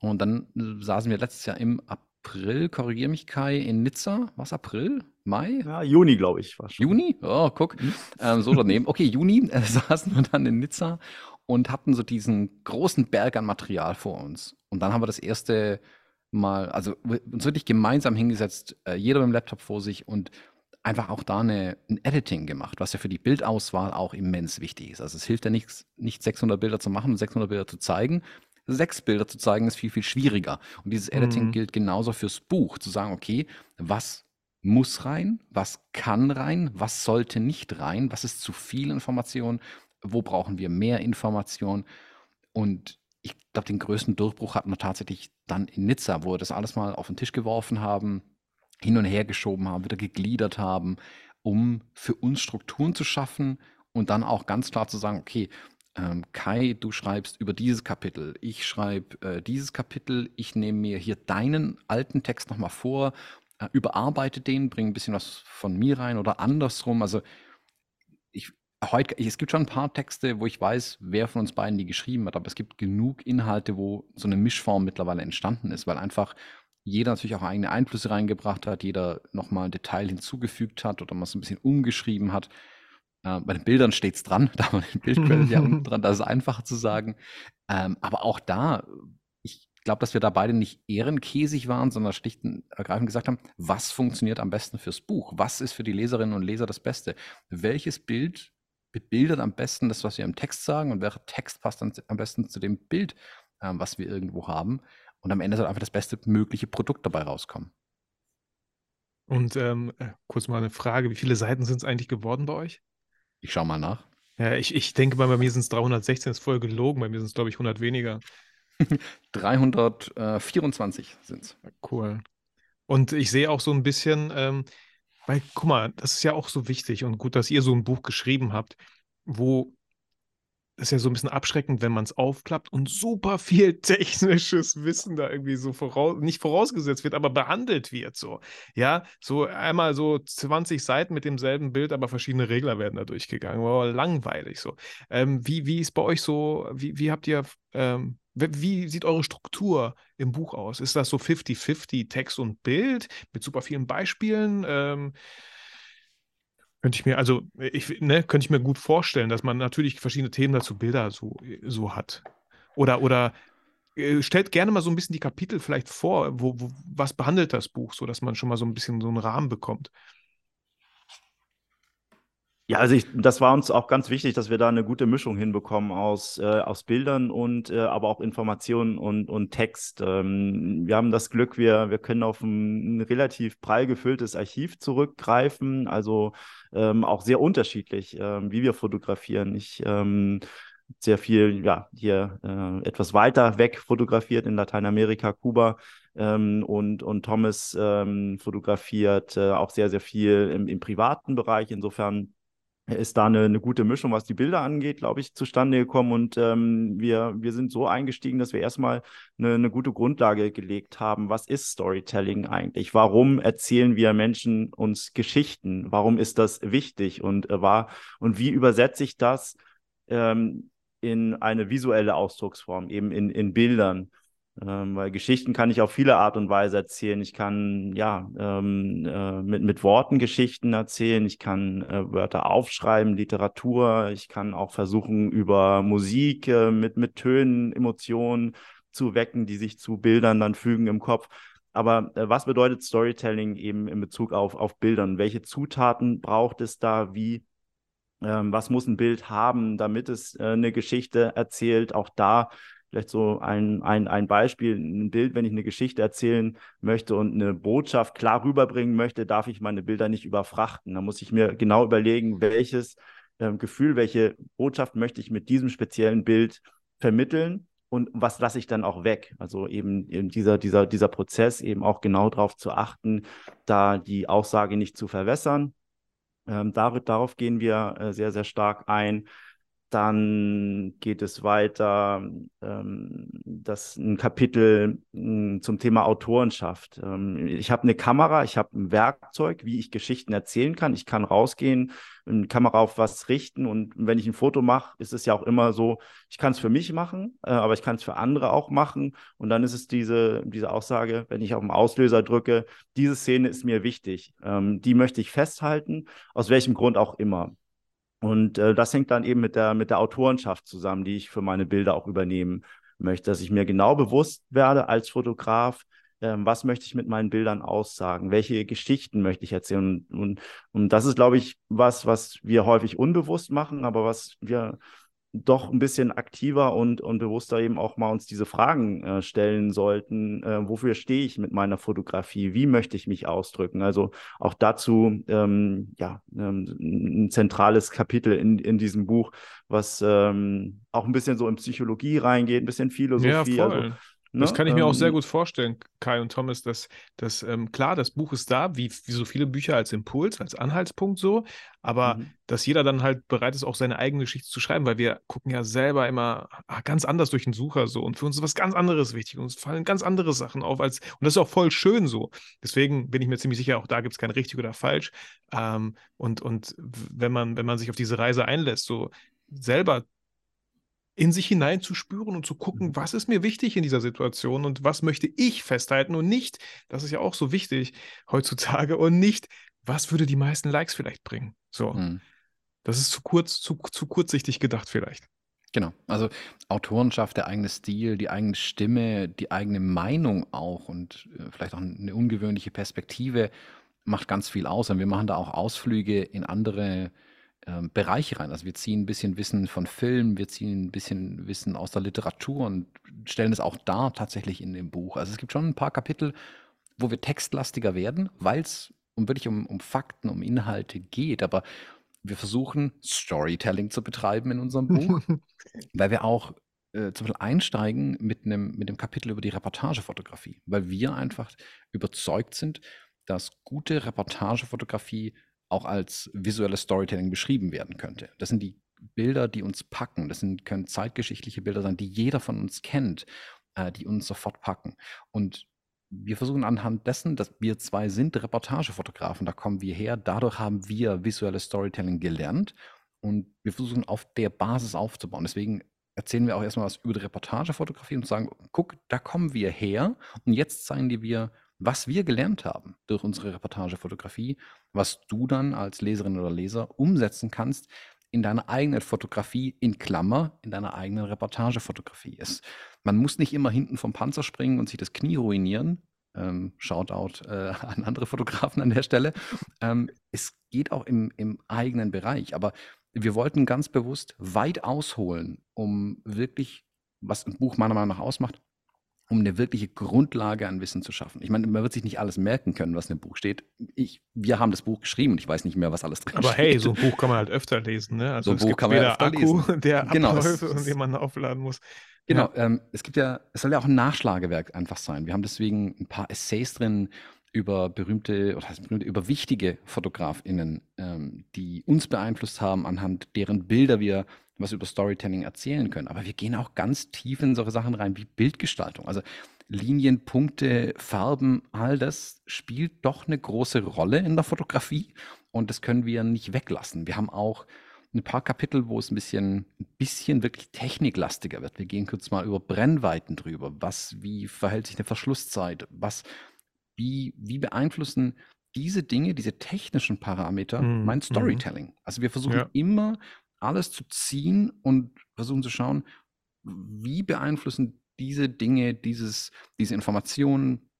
Und dann äh, saßen wir letztes Jahr im April, korrigiere mich Kai, in Nizza. Was, April? Mai? Ja, Juni, glaube ich. War schon. Juni? Oh, guck. Mhm. Ähm, so daneben. Okay, Juni äh, saßen wir dann in Nizza und hatten so diesen großen Berg an Material vor uns. Und dann haben wir das erste Mal, also uns wirklich gemeinsam hingesetzt, äh, jeder mit dem Laptop vor sich und einfach auch da eine, ein Editing gemacht, was ja für die Bildauswahl auch immens wichtig ist. Also es hilft ja nichts, nicht 600 Bilder zu machen und 600 Bilder zu zeigen. Sechs Bilder zu zeigen ist viel, viel schwieriger. Und dieses Editing mhm. gilt genauso fürs Buch, zu sagen, okay, was muss rein, was kann rein, was sollte nicht rein, was ist zu viel Information, wo brauchen wir mehr Information. Und ich glaube, den größten Durchbruch hatten wir tatsächlich dann in Nizza, wo wir das alles mal auf den Tisch geworfen haben, hin und her geschoben haben, wieder gegliedert haben, um für uns Strukturen zu schaffen und dann auch ganz klar zu sagen, okay, ähm, Kai, du schreibst über dieses Kapitel, ich schreibe äh, dieses Kapitel, ich nehme mir hier deinen alten Text nochmal vor, äh, überarbeite den, bringe ein bisschen was von mir rein oder andersrum. Also ich, heute, es gibt schon ein paar Texte, wo ich weiß, wer von uns beiden die geschrieben hat, aber es gibt genug Inhalte, wo so eine Mischform mittlerweile entstanden ist, weil einfach jeder natürlich auch eigene Einflüsse reingebracht hat, jeder nochmal ein Detail hinzugefügt hat oder mal so ein bisschen umgeschrieben hat. Äh, bei den Bildern steht es dran, da haben wir den Bildquellen ja unten dran, das ist einfacher zu sagen. Ähm, aber auch da, ich glaube, dass wir da beide nicht ehrenkäsig waren, sondern schlicht und ergreifend gesagt haben, was funktioniert am besten fürs Buch? Was ist für die Leserinnen und Leser das Beste? Welches Bild bebildert am besten das, was wir im Text sagen und welcher Text passt am besten zu dem Bild, ähm, was wir irgendwo haben? Und am Ende soll einfach das beste mögliche Produkt dabei rauskommen. Und ähm, äh, kurz mal eine Frage: Wie viele Seiten sind es eigentlich geworden bei euch? Ich schaue mal nach. Ja, ich, ich denke mal, bei mir sind es 316, ist voll gelogen. Bei mir sind es, glaube ich, 100 weniger. 324 sind es. Cool. Und ich sehe auch so ein bisschen, ähm, weil, guck mal, das ist ja auch so wichtig und gut, dass ihr so ein Buch geschrieben habt, wo ist ja so ein bisschen abschreckend, wenn man es aufklappt und super viel technisches Wissen da irgendwie so voraus, nicht vorausgesetzt wird, aber behandelt wird so. Ja, so einmal so 20 Seiten mit demselben Bild, aber verschiedene Regler werden da durchgegangen. Wow, langweilig so. Ähm, wie, wie ist bei euch so, wie, wie habt ihr, ähm, wie sieht eure Struktur im Buch aus? Ist das so 50-50 Text und Bild mit super vielen Beispielen? Ähm, könnte ich mir, also ich, ne, könnte ich mir gut vorstellen, dass man natürlich verschiedene Themen dazu Bilder so, so hat. Oder, oder äh, stellt gerne mal so ein bisschen die Kapitel vielleicht vor, wo, wo, was behandelt das Buch, so dass man schon mal so ein bisschen so einen Rahmen bekommt. Ja, also ich, das war uns auch ganz wichtig, dass wir da eine gute Mischung hinbekommen aus, äh, aus Bildern und äh, aber auch Informationen und, und Text. Ähm, wir haben das Glück, wir, wir können auf ein, relativ prall gefülltes Archiv zurückgreifen, also ähm, auch sehr unterschiedlich, ähm, wie wir fotografieren. Ich ähm, sehr viel, ja, hier äh, etwas weiter weg fotografiert in Lateinamerika, Kuba. Ähm, und, und Thomas ähm, fotografiert äh, auch sehr, sehr viel im, im privaten Bereich. Insofern ist da eine, eine gute Mischung, was die Bilder angeht, glaube ich, zustande gekommen. Und ähm, wir, wir sind so eingestiegen, dass wir erstmal eine, eine gute Grundlage gelegt haben. Was ist Storytelling eigentlich? Warum erzählen wir Menschen uns Geschichten? Warum ist das wichtig? Und, äh, war, und wie übersetze ich das ähm, in eine visuelle Ausdrucksform, eben in, in Bildern? Ähm, weil Geschichten kann ich auf viele Art und Weise erzählen. Ich kann ja ähm, äh, mit, mit Worten Geschichten erzählen, ich kann äh, Wörter aufschreiben, Literatur, ich kann auch versuchen, über Musik äh, mit, mit Tönen, Emotionen zu wecken, die sich zu Bildern dann fügen im Kopf. Aber äh, was bedeutet Storytelling eben in Bezug auf, auf Bildern? Welche Zutaten braucht es da? Wie ähm, was muss ein Bild haben, damit es äh, eine Geschichte erzählt? Auch da Vielleicht so ein, ein, ein Beispiel, ein Bild, wenn ich eine Geschichte erzählen möchte und eine Botschaft klar rüberbringen möchte, darf ich meine Bilder nicht überfrachten. Da muss ich mir genau überlegen, welches äh, Gefühl, welche Botschaft möchte ich mit diesem speziellen Bild vermitteln und was lasse ich dann auch weg? Also eben, eben dieser, dieser, dieser Prozess, eben auch genau darauf zu achten, da die Aussage nicht zu verwässern. Ähm, dar darauf gehen wir äh, sehr, sehr stark ein. Dann geht es weiter, ähm, das ein Kapitel mh, hm, zum Thema Autorenschaft. Ähm, ich habe eine Kamera, ich habe ein Werkzeug, wie ich Geschichten erzählen kann. Ich kann rausgehen, eine Kamera auf was richten und wenn ich ein Foto mache, ist es ja auch immer so, ich kann es für mich machen, äh, aber ich kann es für andere auch machen. Und dann ist es diese, diese Aussage, wenn ich auf den Auslöser drücke, diese Szene ist mir wichtig. Ähm, die möchte ich festhalten, aus welchem Grund auch immer. Und äh, das hängt dann eben mit der, mit der Autorenschaft zusammen, die ich für meine Bilder auch übernehmen möchte, dass ich mir genau bewusst werde als Fotograf, äh, was möchte ich mit meinen Bildern aussagen, welche Geschichten möchte ich erzählen. Und, und, und das ist, glaube ich, was, was wir häufig unbewusst machen, aber was wir doch ein bisschen aktiver und, und bewusster eben auch mal uns diese Fragen äh, stellen sollten. Äh, wofür stehe ich mit meiner Fotografie? Wie möchte ich mich ausdrücken? Also auch dazu ähm, ja, ähm, ein zentrales Kapitel in, in diesem Buch, was ähm, auch ein bisschen so in Psychologie reingeht, ein bisschen Philosophie. Ja. Also Ne? Das kann ich mir auch sehr ähm, gut vorstellen, Kai und Thomas, dass, dass ähm, klar, das Buch ist da, wie, wie so viele Bücher als Impuls, als Anhaltspunkt so, aber mhm. dass jeder dann halt bereit ist, auch seine eigene Geschichte zu schreiben, weil wir gucken ja selber immer ah, ganz anders durch den Sucher so und für uns ist was ganz anderes wichtig, uns fallen ganz andere Sachen auf als, und das ist auch voll schön so. Deswegen bin ich mir ziemlich sicher, auch da gibt es kein richtig oder falsch. Ähm, und, und wenn man, wenn man sich auf diese Reise einlässt, so selber in sich hineinzuspüren und zu gucken, mhm. was ist mir wichtig in dieser Situation und was möchte ich festhalten und nicht, das ist ja auch so wichtig heutzutage, und nicht, was würde die meisten Likes vielleicht bringen. So. Mhm. Das ist zu kurz, zu, zu kurzsichtig gedacht vielleicht. Genau, also Autorenschaft, der eigene Stil, die eigene Stimme, die eigene Meinung auch und äh, vielleicht auch eine ungewöhnliche Perspektive macht ganz viel aus. Und wir machen da auch Ausflüge in andere ähm, Bereiche rein. Also wir ziehen ein bisschen Wissen von Film, wir ziehen ein bisschen Wissen aus der Literatur und stellen es auch da tatsächlich in dem Buch. Also es gibt schon ein paar Kapitel, wo wir textlastiger werden, weil es um wirklich um, um Fakten, um Inhalte geht. Aber wir versuchen Storytelling zu betreiben in unserem Buch, weil wir auch äh, zum Beispiel einsteigen mit einem mit dem Kapitel über die Reportagefotografie, weil wir einfach überzeugt sind, dass gute Reportagefotografie auch als visuelles Storytelling beschrieben werden könnte. Das sind die Bilder, die uns packen. Das sind, können zeitgeschichtliche Bilder sein, die jeder von uns kennt, äh, die uns sofort packen. Und wir versuchen anhand dessen, dass wir zwei sind Reportagefotografen, da kommen wir her, dadurch haben wir visuelles Storytelling gelernt und wir versuchen auf der Basis aufzubauen. Deswegen erzählen wir auch erstmal was über die Reportagefotografie und sagen, guck, da kommen wir her und jetzt zeigen dir, was wir gelernt haben durch unsere Reportagefotografie, was du dann als Leserin oder Leser umsetzen kannst in deiner eigenen Fotografie, in Klammer, in deiner eigenen Reportagefotografie ist. Man muss nicht immer hinten vom Panzer springen und sich das Knie ruinieren. Ähm, Shoutout äh, an andere Fotografen an der Stelle. Ähm, es geht auch im, im eigenen Bereich, aber wir wollten ganz bewusst weit ausholen, um wirklich, was ein Buch meiner Meinung nach ausmacht, um eine wirkliche Grundlage an Wissen zu schaffen. Ich meine, man wird sich nicht alles merken können, was in dem Buch steht. Ich, wir haben das Buch geschrieben und ich weiß nicht mehr, was alles drin Aber steht. hey, so ein Buch kann man halt öfter lesen. Ne? Also So ein es Buch gibt kann man ja öfter Akku, lesen. der Genau, es abläuft und den man aufladen muss. Genau, ähm, es gibt ja, es soll ja auch ein Nachschlagewerk einfach sein. Wir haben deswegen ein paar Essays drin über berühmte, oder heißt berühmte, über wichtige FotografInnen, ähm, die uns beeinflusst haben, anhand deren Bilder wir was über Storytelling erzählen können. Aber wir gehen auch ganz tief in solche Sachen rein wie Bildgestaltung. Also Linien, Punkte, Farben, all das spielt doch eine große Rolle in der Fotografie und das können wir nicht weglassen. Wir haben auch ein paar Kapitel, wo es ein bisschen, ein bisschen wirklich techniklastiger wird. Wir gehen kurz mal über Brennweiten drüber. Was, wie verhält sich eine Verschlusszeit? Was, wie, wie beeinflussen diese Dinge, diese technischen Parameter Mhm, mein mhm. Storytelling? Also wir versuchen Ja. immer alles zu ziehen und versuchen zu schauen, wie beeinflussen diese Dinge, dieses, diese Informationen,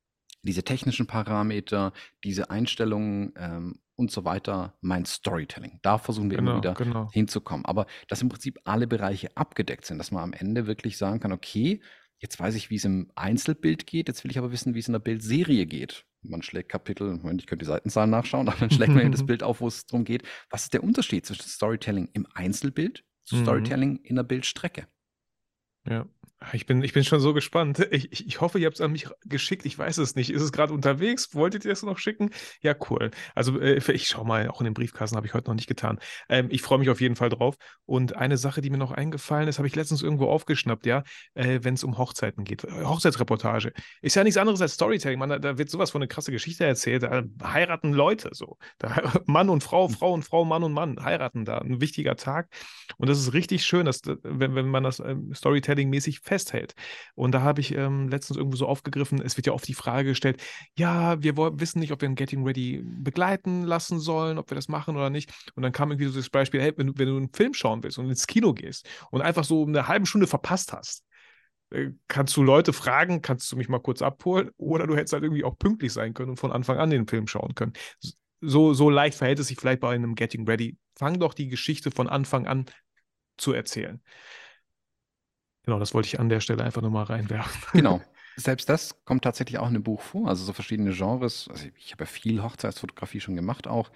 diese technischen Parameter, diese Einstellungen ähm, und so weiter mein Storytelling. Da versuchen wir immer Genau, wieder genau. hinzukommen. Aber dass im Prinzip alle Bereiche abgedeckt sind, dass man am Ende wirklich sagen kann, okay, jetzt weiß ich, wie es im Einzelbild geht, jetzt will ich aber wissen, wie es in der Bildserie geht. Man schlägt Kapitel, Moment, ich könnte die Seitenzahlen nachschauen, aber dann schlägt man eben das Bild auf, wo es darum geht, was ist der Unterschied zwischen Storytelling im Einzelbild zu Mhm. Storytelling in der Bildstrecke? Ja. Ich bin, ich bin schon so gespannt. Ich, ich, ich hoffe, ihr habt es an mich geschickt. Ich weiß es nicht. Ist es gerade unterwegs? Wolltet ihr es noch schicken? Ja, cool. Also äh, ich schaue mal, auch in den Briefkasten habe ich heute noch nicht getan. Ähm, ich freue mich auf jeden Fall drauf. Und eine Sache, die mir noch eingefallen ist, habe ich letztens irgendwo aufgeschnappt, ja, äh, wenn es um Hochzeiten geht. Äh, Hochzeitsreportage. Ist ja nichts anderes als Storytelling. Man, da, da wird sowas von eine krasse Geschichte erzählt. Da heiraten Leute so. Da, Mann und Frau, Frau und Frau, Mann und Mann heiraten da. Ein wichtiger Tag. Und das ist richtig schön, dass, wenn, wenn man das ähm, Storytelling-mäßig festhält. Und da habe ich ähm, letztens irgendwo so aufgegriffen, es wird ja oft die Frage gestellt, ja, wir wissen nicht, ob wir ein Getting Ready begleiten lassen sollen, ob wir das machen oder nicht. Und dann kam irgendwie so das Beispiel, hey, wenn du, wenn du einen Film schauen willst und ins Kino gehst und einfach so eine halbe Stunde verpasst hast, äh, kannst du Leute fragen, kannst du mich mal kurz abholen? Oder du hättest halt irgendwie auch pünktlich sein können und von Anfang an den Film schauen können. So, so leicht verhält es sich vielleicht bei einem Getting Ready. Fang doch die Geschichte von Anfang an zu erzählen. Genau, das wollte ich an der Stelle einfach nochmal reinwerfen. Genau. Selbst das kommt tatsächlich auch in dem Buch vor. Also so verschiedene Genres. Also ich habe ja viel Hochzeitsfotografie schon gemacht auch.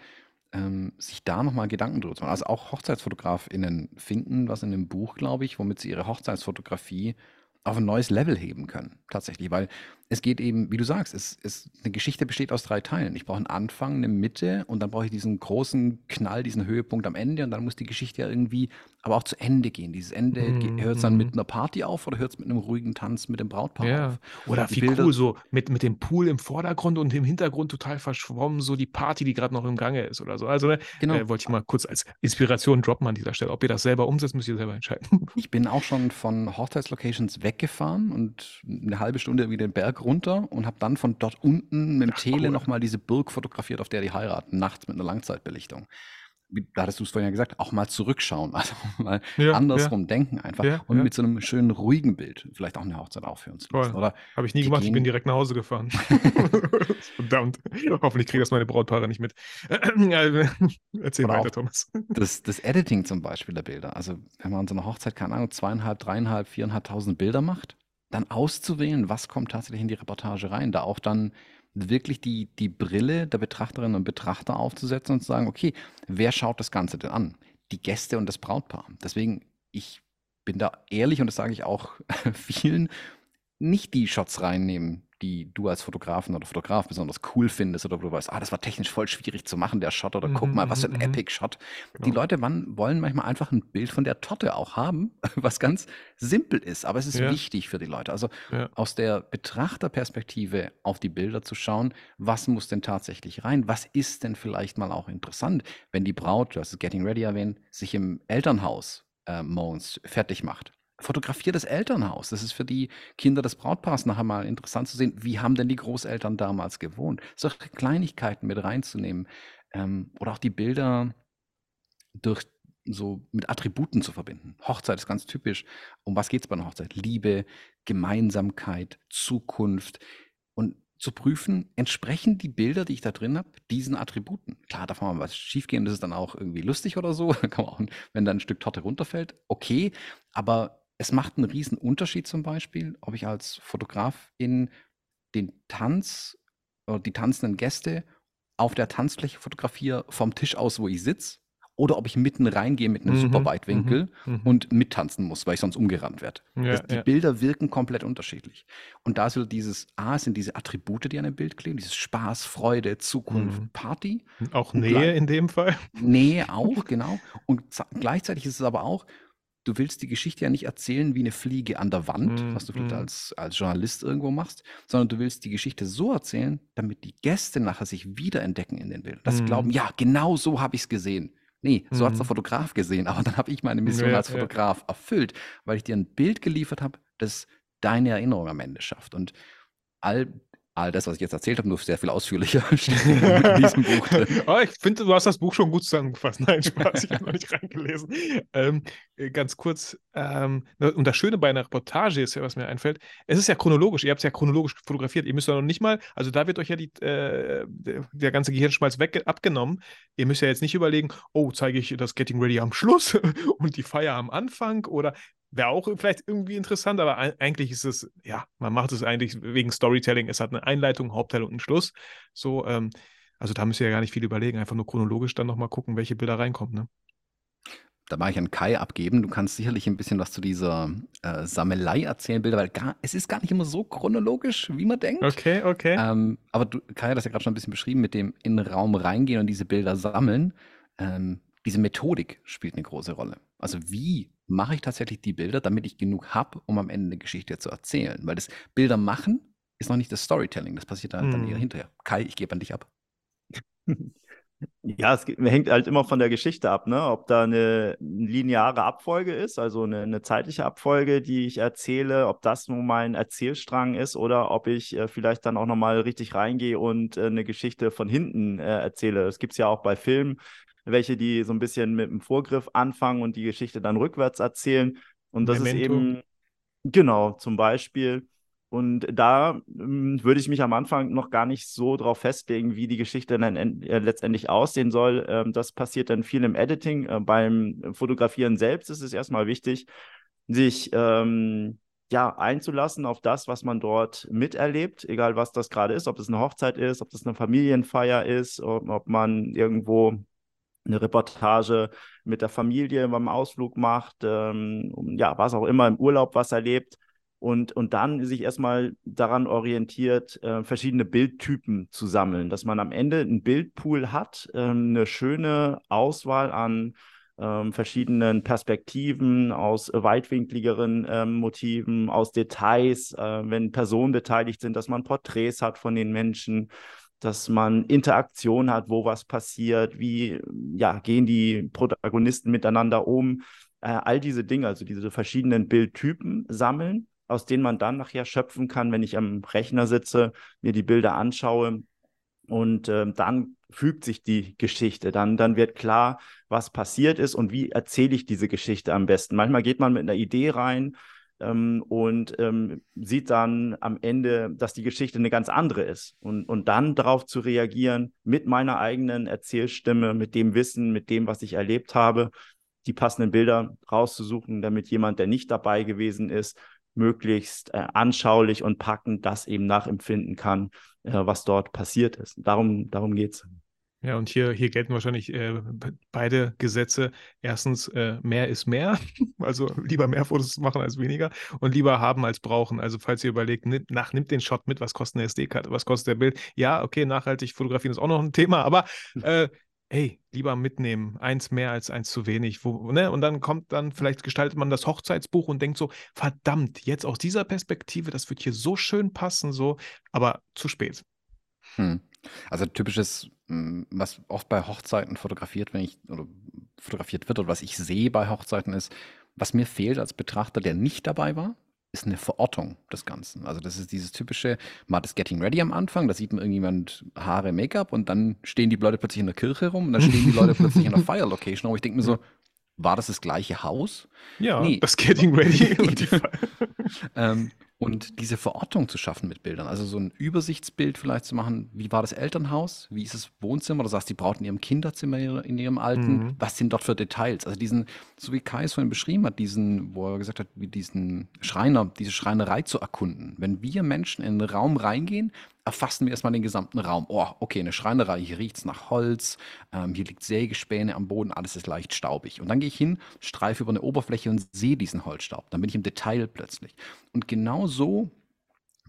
Ähm, sich da nochmal Gedanken drüber zu machen. Also auch HochzeitsfotografInnen finden was in dem Buch, glaube ich, womit sie ihre Hochzeitsfotografie auf ein neues Level heben können. Tatsächlich, weil es geht eben, wie du sagst, es, es, eine Geschichte besteht aus drei Teilen. Ich brauche einen Anfang, eine Mitte und dann brauche ich diesen großen Knall, diesen Höhepunkt am Ende und dann muss die Geschichte ja irgendwie aber auch zu Ende gehen. Dieses Ende, Mhm, hört es dann mit einer Party auf oder hört es mit einem ruhigen Tanz mit dem Brautpaar Ja. auf? Oder wie Bilder- cool, so mit, mit dem Pool im Vordergrund und im Hintergrund total verschwommen, so die Party, die gerade noch im Gange ist oder so. Also, ne, Genau. äh, wollte ich mal kurz als Inspiration droppen an dieser Stelle. Ob ihr das selber umsetzt, müsst ihr selber entscheiden. Ich bin auch schon von Hochzeitslocations weggefahren und eine halbe Stunde wieder den Berg runter und habe dann von dort unten mit dem Ach, Tele cool. nochmal diese Burg fotografiert, auf der die heiraten, nachts mit einer Langzeitbelichtung. Wie, da hattest du es vorhin ja gesagt, auch mal zurückschauen, also mal Ja, andersrum denken einfach Ja, und ja. mit so einem schönen ruhigen Bild vielleicht auch eine Hochzeit aufführen zu lassen. Oder Habe ich nie gemacht, ich bin direkt nach Hause gefahren. Verdammt. Hoffentlich kriege das meine Brautpaare nicht mit. Erzähl Oder weiter, auch- Thomas. das, das Editing zum Beispiel der Bilder. Also wenn man an so einer Hochzeit, keine Ahnung, zweieinhalb, dreieinhalb, viereinhalbtausend Bilder macht, dann auszuwählen, was kommt tatsächlich in die Reportage rein. Da auch dann wirklich die, die Brille der Betrachterinnen und Betrachter aufzusetzen und zu sagen, okay, wer schaut das Ganze denn an? Die Gäste und das Brautpaar. Deswegen, ich bin da ehrlich und das sage ich auch vielen, nicht die Shots reinnehmen, die du als Fotografin oder Fotograf besonders cool findest oder wo du weißt, ah, das war technisch voll schwierig zu machen, der Shot oder guck Mhm, mal, was für ein mhm, mhm. Epic-Shot. Die Genau. Leute wollen manchmal einfach ein Bild von der Torte auch haben, was ganz simpel ist, aber es ist wichtig für die Leute. Also aus der Betrachterperspektive auf die Bilder zu schauen, was muss denn tatsächlich rein? Was ist denn vielleicht mal auch interessant, wenn die Braut, du hast es Getting Ready erwähnt, sich im Elternhaus äh, morgens fertig macht? Fotografier das Elternhaus. Das ist für die Kinder des Brautpaars nachher mal interessant zu sehen, wie haben denn die Großeltern damals gewohnt? Solche Kleinigkeiten mit reinzunehmen ähm, oder auch die Bilder durch so mit Attributen zu verbinden. Hochzeit ist ganz typisch. Um was geht es bei einer Hochzeit? Liebe, Gemeinsamkeit, Zukunft. Und zu prüfen, entsprechen die Bilder, die ich da drin habe, diesen Attributen. Klar, darf mal was schiefgehen, das ist dann auch irgendwie lustig oder so. man auch, wenn dann ein Stück Torte runterfällt, okay. Aber es macht einen riesen Unterschied zum Beispiel, ob ich als Fotograf in den Tanz oder die tanzenden Gäste auf der Tanzfläche fotografiere vom Tisch aus, wo ich sitze, oder ob ich mitten reingehe mit einem mhm, super Weitwinkel mhm, mhm, und mittanzen muss, weil ich sonst umgerannt werde. Ja, die ja. Bilder wirken komplett unterschiedlich. Und da ist wieder dieses A, sind diese Attribute, die an dem Bild kleben, dieses Spaß, Freude, Zukunft, mhm. Party. Auch Nähe in dem Fall. Nähe auch, genau. Und gleichzeitig ist es aber auch, du willst die Geschichte ja nicht erzählen wie eine Fliege an der Wand, mm, was du vielleicht mm. als, als Journalist irgendwo machst, sondern du willst die Geschichte so erzählen, damit die Gäste nachher sich wiederentdecken in den Bildern. Dass mm. sie glauben, ja, genau so habe ich es gesehen. Nee, so hat es der Fotograf gesehen, aber dann habe ich meine Mission ja, als Fotograf ja. erfüllt, weil ich dir ein Bild geliefert habe, das deine Erinnerung am Ende schafft. Und all all das, was ich jetzt erzählt habe, nur sehr viel ausführlicher in diesem Buch drin. Oh, ich finde, du hast das Buch schon gut zusammengefasst. Nein, Spaß, ich habe noch nicht reingelesen. Ähm, äh, ganz kurz, ähm, und das Schöne bei einer Reportage ist ja, was mir einfällt, es ist ja chronologisch, ihr habt es ja chronologisch fotografiert. Ihr müsst ja noch nicht mal, also da wird euch ja die, äh, der ganze Gehirnschmalz weg, abgenommen. Ihr müsst ja jetzt nicht überlegen, oh, zeige ich das Getting Ready am Schluss und die Feier am Anfang oder Wäre auch vielleicht irgendwie interessant, aber eigentlich ist es, ja, man macht es eigentlich wegen Storytelling. Es hat eine Einleitung, Hauptteil und einen Schluss. So, ähm, also da müsst ihr ja gar nicht viel überlegen, einfach nur chronologisch dann nochmal gucken, welche Bilder reinkommen. Ne? Da mache ich an Kai abgeben. Du kannst sicherlich ein bisschen was zu dieser äh, Sammelei erzählen, Bilder, weil gar, es ist gar nicht immer so chronologisch, wie man denkt. Okay, okay. Ähm, aber du, Kai hat das ja gerade schon ein bisschen beschrieben, mit dem in den Raum reingehen und diese Bilder sammeln. Ähm, diese Methodik spielt eine große Rolle. Also wie mache ich tatsächlich die Bilder, damit ich genug habe, um am Ende eine Geschichte zu erzählen? Weil das Bilder machen ist noch nicht das Storytelling, das passiert dann, dann eher hm. hinterher. Kai, ich gebe an dich ab. Ja, es hängt halt immer von der Geschichte ab, ne? Ob da eine lineare Abfolge ist, also eine, eine zeitliche Abfolge, die ich erzähle, ob das nun mein Erzählstrang ist oder ob ich äh, vielleicht dann auch nochmal richtig reingehe und äh, eine Geschichte von hinten äh, erzähle. Das gibt es ja auch bei Filmen, welche die so ein bisschen mit dem Vorgriff anfangen und die Geschichte dann rückwärts erzählen. Und das Memento. ist eben, genau, zum Beispiel. Und da ähm, würde ich mich am Anfang noch gar nicht so drauf festlegen, wie die Geschichte dann äh, letztendlich aussehen soll. Ähm, das passiert dann viel im Editing. Äh, beim Fotografieren selbst ist es erstmal wichtig, sich ähm, ja, einzulassen auf das, was man dort miterlebt, egal was das gerade ist, ob das eine Hochzeit ist, ob das eine Familienfeier ist, ob, ob man irgendwo eine Reportage mit der Familie beim Ausflug macht, ähm, ja, was auch immer, im Urlaub was erlebt und, und dann sich erstmal daran orientiert, äh, verschiedene Bildtypen zu sammeln, dass man am Ende einen Bildpool hat, äh, eine schöne Auswahl an äh, verschiedenen Perspektiven, aus weitwinkligeren ähm, Motiven, aus Details, äh, wenn Personen beteiligt sind, dass man Porträts hat von den Menschen, dass man Interaktion hat, wo was passiert, wie ja, gehen die Protagonisten miteinander um, äh, all diese Dinge, also diese verschiedenen Bildtypen sammeln, aus denen man dann nachher schöpfen kann, wenn ich am Rechner sitze, mir die Bilder anschaue und äh, dann fügt sich die Geschichte, dann, dann wird klar, was passiert ist und wie erzähle ich diese Geschichte am besten. Manchmal geht man mit einer Idee rein, ähm, und ähm, sieht dann am Ende, dass die Geschichte eine ganz andere ist. Und, und dann darauf zu reagieren mit meiner eigenen Erzählstimme, mit dem Wissen, mit dem, was ich erlebt habe, die passenden Bilder rauszusuchen, damit jemand, der nicht dabei gewesen ist, möglichst äh, anschaulich und packend das eben nachempfinden kann, äh, was dort passiert ist. Darum, darum geht es. Ja, und hier, hier gelten wahrscheinlich äh, beide Gesetze. Erstens, äh, mehr ist mehr. Also lieber mehr Fotos machen als weniger und lieber haben als brauchen. Also falls ihr überlegt, nimm, nach, nimmt den Shot mit, was kostet eine SD-Karte, was kostet der Bild? Ja, okay, nachhaltig fotografieren ist auch noch ein Thema, aber äh, hey, lieber mitnehmen. Eins mehr als eins zu wenig. Wo, ne? Und dann kommt dann, vielleicht gestaltet man das Hochzeitsbuch und denkt so, verdammt, jetzt aus dieser Perspektive, das wird hier so schön passen, so, aber zu spät. Hm. Also typisches, hm, was oft bei Hochzeiten fotografiert, wenn ich oder fotografiert wird oder was ich sehe bei Hochzeiten ist, was mir fehlt als Betrachter, der nicht dabei war, ist eine Verortung des Ganzen. Also das ist dieses typische, man hat das Getting Ready am Anfang, da sieht man irgendjemand Haare, Make-up und dann stehen die Leute plötzlich in der Kirche rum und dann stehen die Leute plötzlich in der Fire Location. Aber ich denke mir so, war das das gleiche Haus? Ja, nee. das Getting Ready. und, die ähm, und diese Verortung zu schaffen mit Bildern, also so ein Übersichtsbild vielleicht zu machen, wie war das Elternhaus, wie ist das Wohnzimmer, oder sagst die Braut in ihrem Kinderzimmer, in ihrem Alten, mhm. was sind dort für Details? Also diesen, so wie Kai es vorhin beschrieben hat, diesen, wo er gesagt hat, wie diesen Schreiner, diese Schreinerei zu erkunden. Wenn wir Menschen in einen Raum reingehen, erfassen wir erstmal den gesamten Raum. Oh, okay, eine Schreinerei, hier riecht es nach Holz, ähm, hier liegt Sägespäne am Boden, alles ist leicht staubig. Und dann gehe ich hin, streife über eine Oberfläche und sehe diesen Holzstaub. Dann bin ich im Detail plötzlich. Und genau so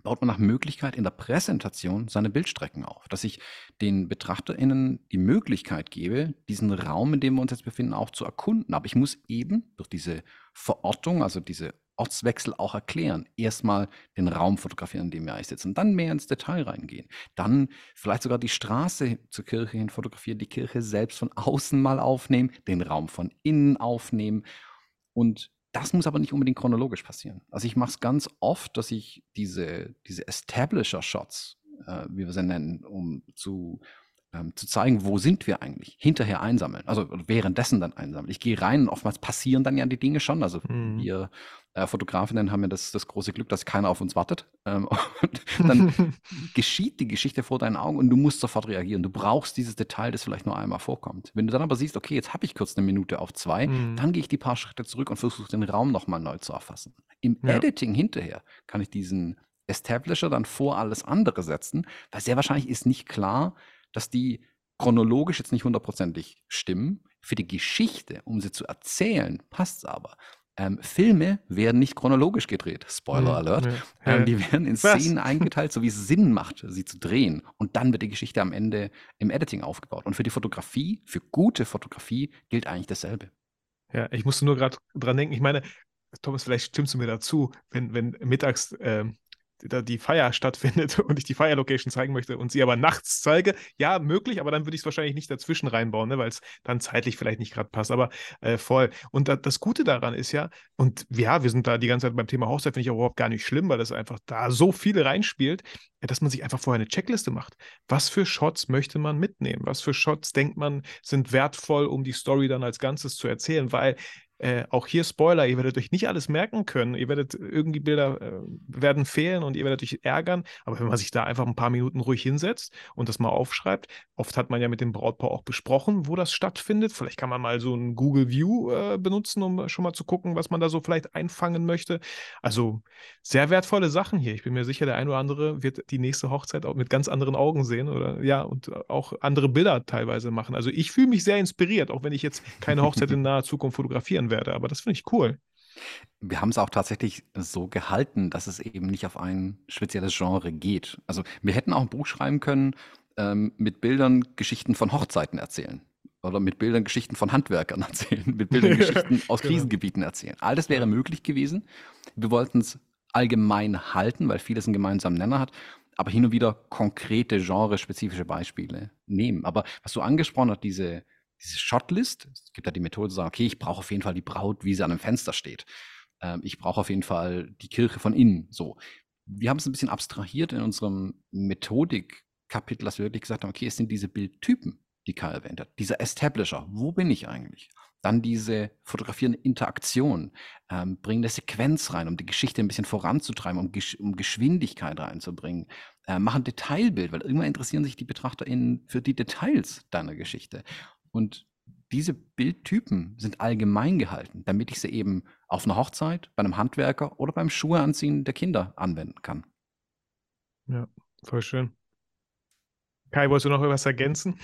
baut man nach Möglichkeit in der Präsentation seine Bildstrecken auf, dass ich den BetrachterInnen die Möglichkeit gebe, diesen Raum, in dem wir uns jetzt befinden, auch zu erkunden. Aber ich muss eben durch diese Verortung, also diese Ortswechsel auch erklären. Erstmal den Raum fotografieren, in dem wir eigentlich sitzen, dann mehr ins Detail reingehen. Dann vielleicht sogar die Straße zur Kirche hin fotografieren, die Kirche selbst von außen mal aufnehmen, den Raum von innen aufnehmen. Und das muss aber nicht unbedingt chronologisch passieren. Also ich mache es ganz oft, dass ich diese, diese Establisher-Shots, äh, wie wir sie nennen, um zu ähm, zu zeigen, wo sind wir eigentlich, hinterher einsammeln. Also währenddessen dann einsammeln. Ich gehe rein und oftmals passieren dann ja die Dinge schon. Also mhm. wir äh, Fotografinnen haben ja das, das große Glück, dass keiner auf uns wartet. Ähm, und dann geschieht die Geschichte vor deinen Augen und du musst sofort reagieren. Du brauchst dieses Detail, das vielleicht nur einmal vorkommt. Wenn du dann aber siehst, okay, jetzt habe ich kurz eine Minute auf zwei, mhm. dann gehe ich die paar Schritte zurück und versuche den Raum nochmal neu zu erfassen. Im ja. Editing hinterher kann ich diesen Establisher dann vor alles andere setzen, weil sehr wahrscheinlich ist nicht klar, dass die chronologisch jetzt nicht hundertprozentig stimmen. Für die Geschichte, um sie zu erzählen, passt es aber. Ähm, Filme werden nicht chronologisch gedreht. Spoiler mhm. Alert. Ja. Ähm, die werden in Szenen Was? eingeteilt, so wie es Sinn macht, sie zu drehen. Und dann wird die Geschichte am Ende im Editing aufgebaut. Und für die Fotografie, für gute Fotografie, gilt eigentlich dasselbe. Ja, ich musste nur gerade dran denken. Ich meine, Thomas, vielleicht stimmst du mir dazu, wenn, wenn mittags ähm, da die Feier stattfindet und ich die Feier-Location zeigen möchte und sie aber nachts zeige, ja, möglich, aber dann würde ich es wahrscheinlich nicht dazwischen reinbauen, ne, weil es dann zeitlich vielleicht nicht gerade passt, aber äh, voll. Und da, das Gute daran ist ja, und ja, wir sind da die ganze Zeit beim Thema Hochzeit, finde ich auch überhaupt gar nicht schlimm, weil das einfach da so viele reinspielt, dass man sich einfach vorher eine Checkliste macht. Was für Shots möchte man mitnehmen? Was für Shots denkt man sind wertvoll, um die Story dann als Ganzes zu erzählen? Weil äh, auch hier Spoiler, ihr werdet euch nicht alles merken können. Ihr werdet irgendwie Bilder äh, werden fehlen und ihr werdet euch ärgern. Aber wenn man sich da einfach ein paar Minuten ruhig hinsetzt und das mal aufschreibt, oft hat man ja mit dem Brautpaar auch besprochen, wo das stattfindet. Vielleicht kann man mal so ein Google View äh, benutzen, um schon mal zu gucken, was man da so vielleicht einfangen möchte. Also sehr wertvolle Sachen hier. Ich bin mir sicher, der ein oder andere wird die nächste Hochzeit auch mit ganz anderen Augen sehen oder ja, und auch andere Bilder teilweise machen. Also ich fühle mich sehr inspiriert, auch wenn ich jetzt keine Hochzeit in naher Zukunft fotografieren werde werde. Aber das finde ich cool. Wir haben es auch tatsächlich so gehalten, dass es eben nicht auf ein spezielles Genre geht. Also wir hätten auch ein Buch schreiben können, ähm, mit Bildern Geschichten von Hochzeiten erzählen. Oder mit Bildern Geschichten von Handwerkern erzählen, mit Bildern Geschichten aus genau. Krisengebieten erzählen. All das wäre möglich gewesen. Wir wollten es allgemein halten, weil vieles einen gemeinsamen Nenner hat, aber hin und wieder konkrete genrespezifische Beispiele nehmen. Aber was du angesprochen hast, diese, diese Shotlist, es gibt ja die Methode zu sagen, okay, ich brauche auf jeden Fall die Braut, wie sie an einem Fenster steht. Ähm, ich brauche auf jeden Fall die Kirche von innen. So. Wir haben es ein bisschen abstrahiert in unserem Methodik-Kapitel, dass wir wirklich gesagt haben, okay, es sind diese Bildtypen, die Kai erwähnt hat. Dieser Establisher, wo bin ich eigentlich? Dann diese fotografierende Interaktion, ähm, bringen eine Sequenz rein, um die Geschichte ein bisschen voranzutreiben, um, Gesch um Geschwindigkeit reinzubringen. Äh, machen Detailbild, weil irgendwann interessieren sich die BetrachterInnen für die Details deiner Geschichte. Und diese Bildtypen sind allgemein gehalten, damit ich sie eben auf einer Hochzeit, bei einem Handwerker oder beim Schuheanziehen der Kinder anwenden kann. Ja, voll schön. Kai, wolltest du noch etwas ergänzen?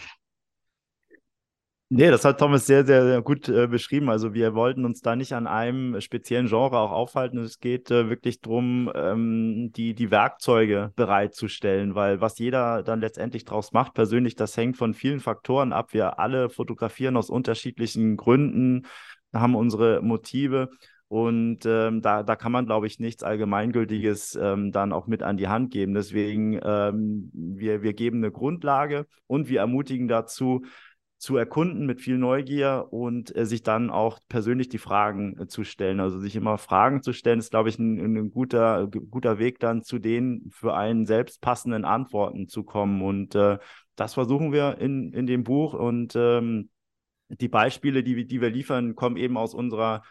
Nee, das hat Thomas sehr, sehr, sehr gut äh, beschrieben. Also wir wollten uns da nicht an einem speziellen Genre auch aufhalten. Es geht äh, wirklich darum, ähm, die, die Werkzeuge bereitzustellen, weil was jeder dann letztendlich draus macht, persönlich, das hängt von vielen Faktoren ab. Wir alle fotografieren aus unterschiedlichen Gründen, haben unsere Motive. Und ähm, da, da kann man, glaube ich, nichts Allgemeingültiges ähm, dann auch mit an die Hand geben. Deswegen, ähm, wir, wir geben eine Grundlage und wir ermutigen dazu, zu erkunden mit viel Neugier und äh, sich dann auch persönlich die Fragen äh, zu stellen. Also sich immer Fragen zu stellen, ist, glaube ich, ein, ein guter, guter Weg dann zu den für einen selbst passenden Antworten zu kommen. Und äh, das versuchen wir in, in dem Buch und ähm, die Beispiele, die, die wir liefern, kommen eben aus unserer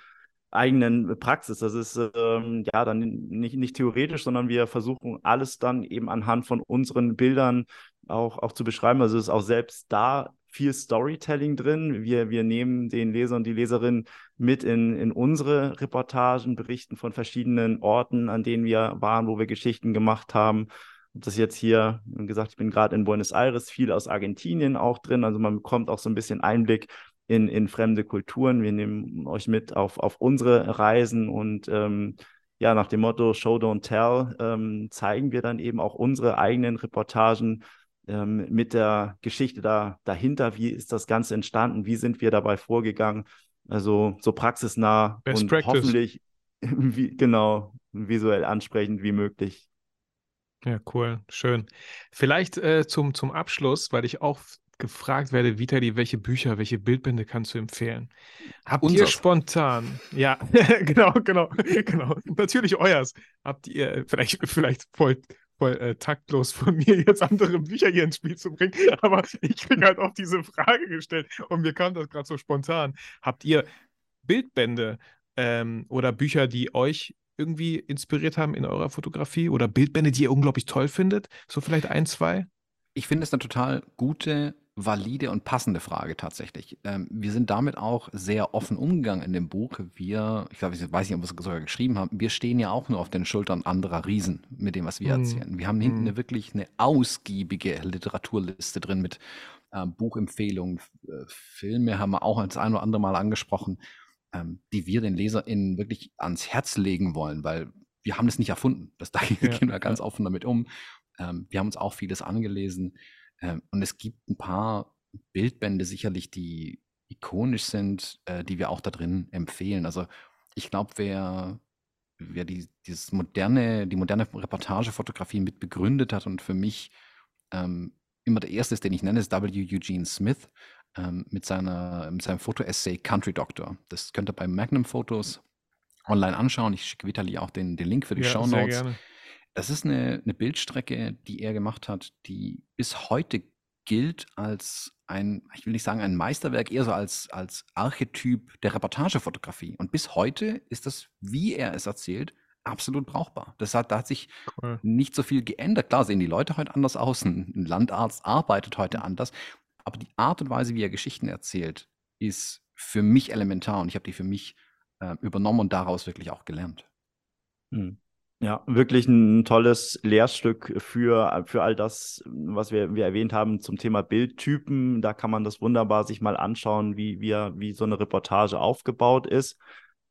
eigenen Praxis. Das ist ähm, ja dann nicht, nicht theoretisch, sondern wir versuchen alles dann eben anhand von unseren Bildern auch, auch zu beschreiben. Also es ist auch selbst da viel Storytelling drin. Wir, wir nehmen den Leser und die Leserin mit in, in unsere Reportagen, berichten von verschiedenen Orten, an denen wir waren, wo wir Geschichten gemacht haben. Das jetzt hier, wie gesagt, ich bin gerade in Buenos Aires, viel aus Argentinien auch drin. Also man bekommt auch so ein bisschen Einblick in, in fremde Kulturen. Wir nehmen euch mit auf, auf unsere Reisen und ähm, ja, nach dem Motto Show, Don't Tell ähm, zeigen wir dann eben auch unsere eigenen Reportagen ähm, mit der Geschichte da, dahinter. Wie ist das Ganze entstanden? Wie sind wir dabei vorgegangen? Also so praxisnah Best und practice. hoffentlich wie, genau visuell ansprechend wie möglich. Ja, cool, schön. Vielleicht äh, zum, zum Abschluss, weil ich auch gefragt werde, Vitali, welche Bücher, welche Bildbände kannst du empfehlen? Habt ihr Unseres. spontan, ja, genau, genau, genau, natürlich euers. Habt ihr, vielleicht, vielleicht voll, voll äh, taktlos von mir, jetzt andere Bücher hier ins Spiel zu bringen, aber ich bin halt auf diese Frage gestellt und mir kam das gerade so spontan. Habt ihr Bildbände ähm, oder Bücher, die euch irgendwie inspiriert haben in eurer Fotografie oder Bildbände, die ihr unglaublich toll findet? So vielleicht ein, zwei? Ich finde es eine total gute, valide und passende Frage tatsächlich. Ähm, wir sind damit auch sehr offen umgegangen in dem Buch. Wir, ich glaube, ich weiß nicht, ob wir es sogar geschrieben haben, wir stehen ja auch nur auf den Schultern anderer Riesen mit dem, was wir Hm. erzählen. Wir haben hinten Hm. eine wirklich eine ausgiebige Literaturliste drin mit äh, Buchempfehlungen, äh, Filme haben wir auch das ein oder andere Mal angesprochen, ähm, die wir den LeserInnen wirklich ans Herz legen wollen, weil wir haben das nicht erfunden. Das da Ja, gehen wir ganz offen damit um. Ähm, wir haben uns auch vieles angelesen. Ähm, und es gibt ein paar Bildbände sicherlich, die ikonisch sind, äh, die wir auch da drin empfehlen. Also ich glaube, wer, wer die, dieses moderne, die moderne Reportagefotografie mit begründet hat und für mich ähm, immer der erste ist, den ich nenne, ist W. Eugene Smith ähm, mit, seiner, mit seinem Foto-Essay Country Doctor. Das könnt ihr bei Magnum Photos online anschauen. Ich schicke Vitali auch den, den Link für die Ja, Show Notes. Das ist eine, eine Bildstrecke, die er gemacht hat, die bis heute gilt als ein, ich will nicht sagen ein Meisterwerk, eher so als, als Archetyp der Reportagefotografie. Und bis heute ist das, wie er es erzählt, absolut brauchbar. Das hat, da hat sich Cool. nicht so viel geändert. Klar sehen die Leute heute anders aus. Ein Landarzt arbeitet heute anders. Aber die Art und Weise, wie er Geschichten erzählt, ist für mich elementar. Und ich habe die für mich äh, übernommen und daraus wirklich auch gelernt. Hm. Ja, wirklich ein tolles Lehrstück für, für all das, was wir, wir erwähnt haben zum Thema Bildtypen. Da kann man das wunderbar sich mal anschauen, wie, wir, wie so eine Reportage aufgebaut ist.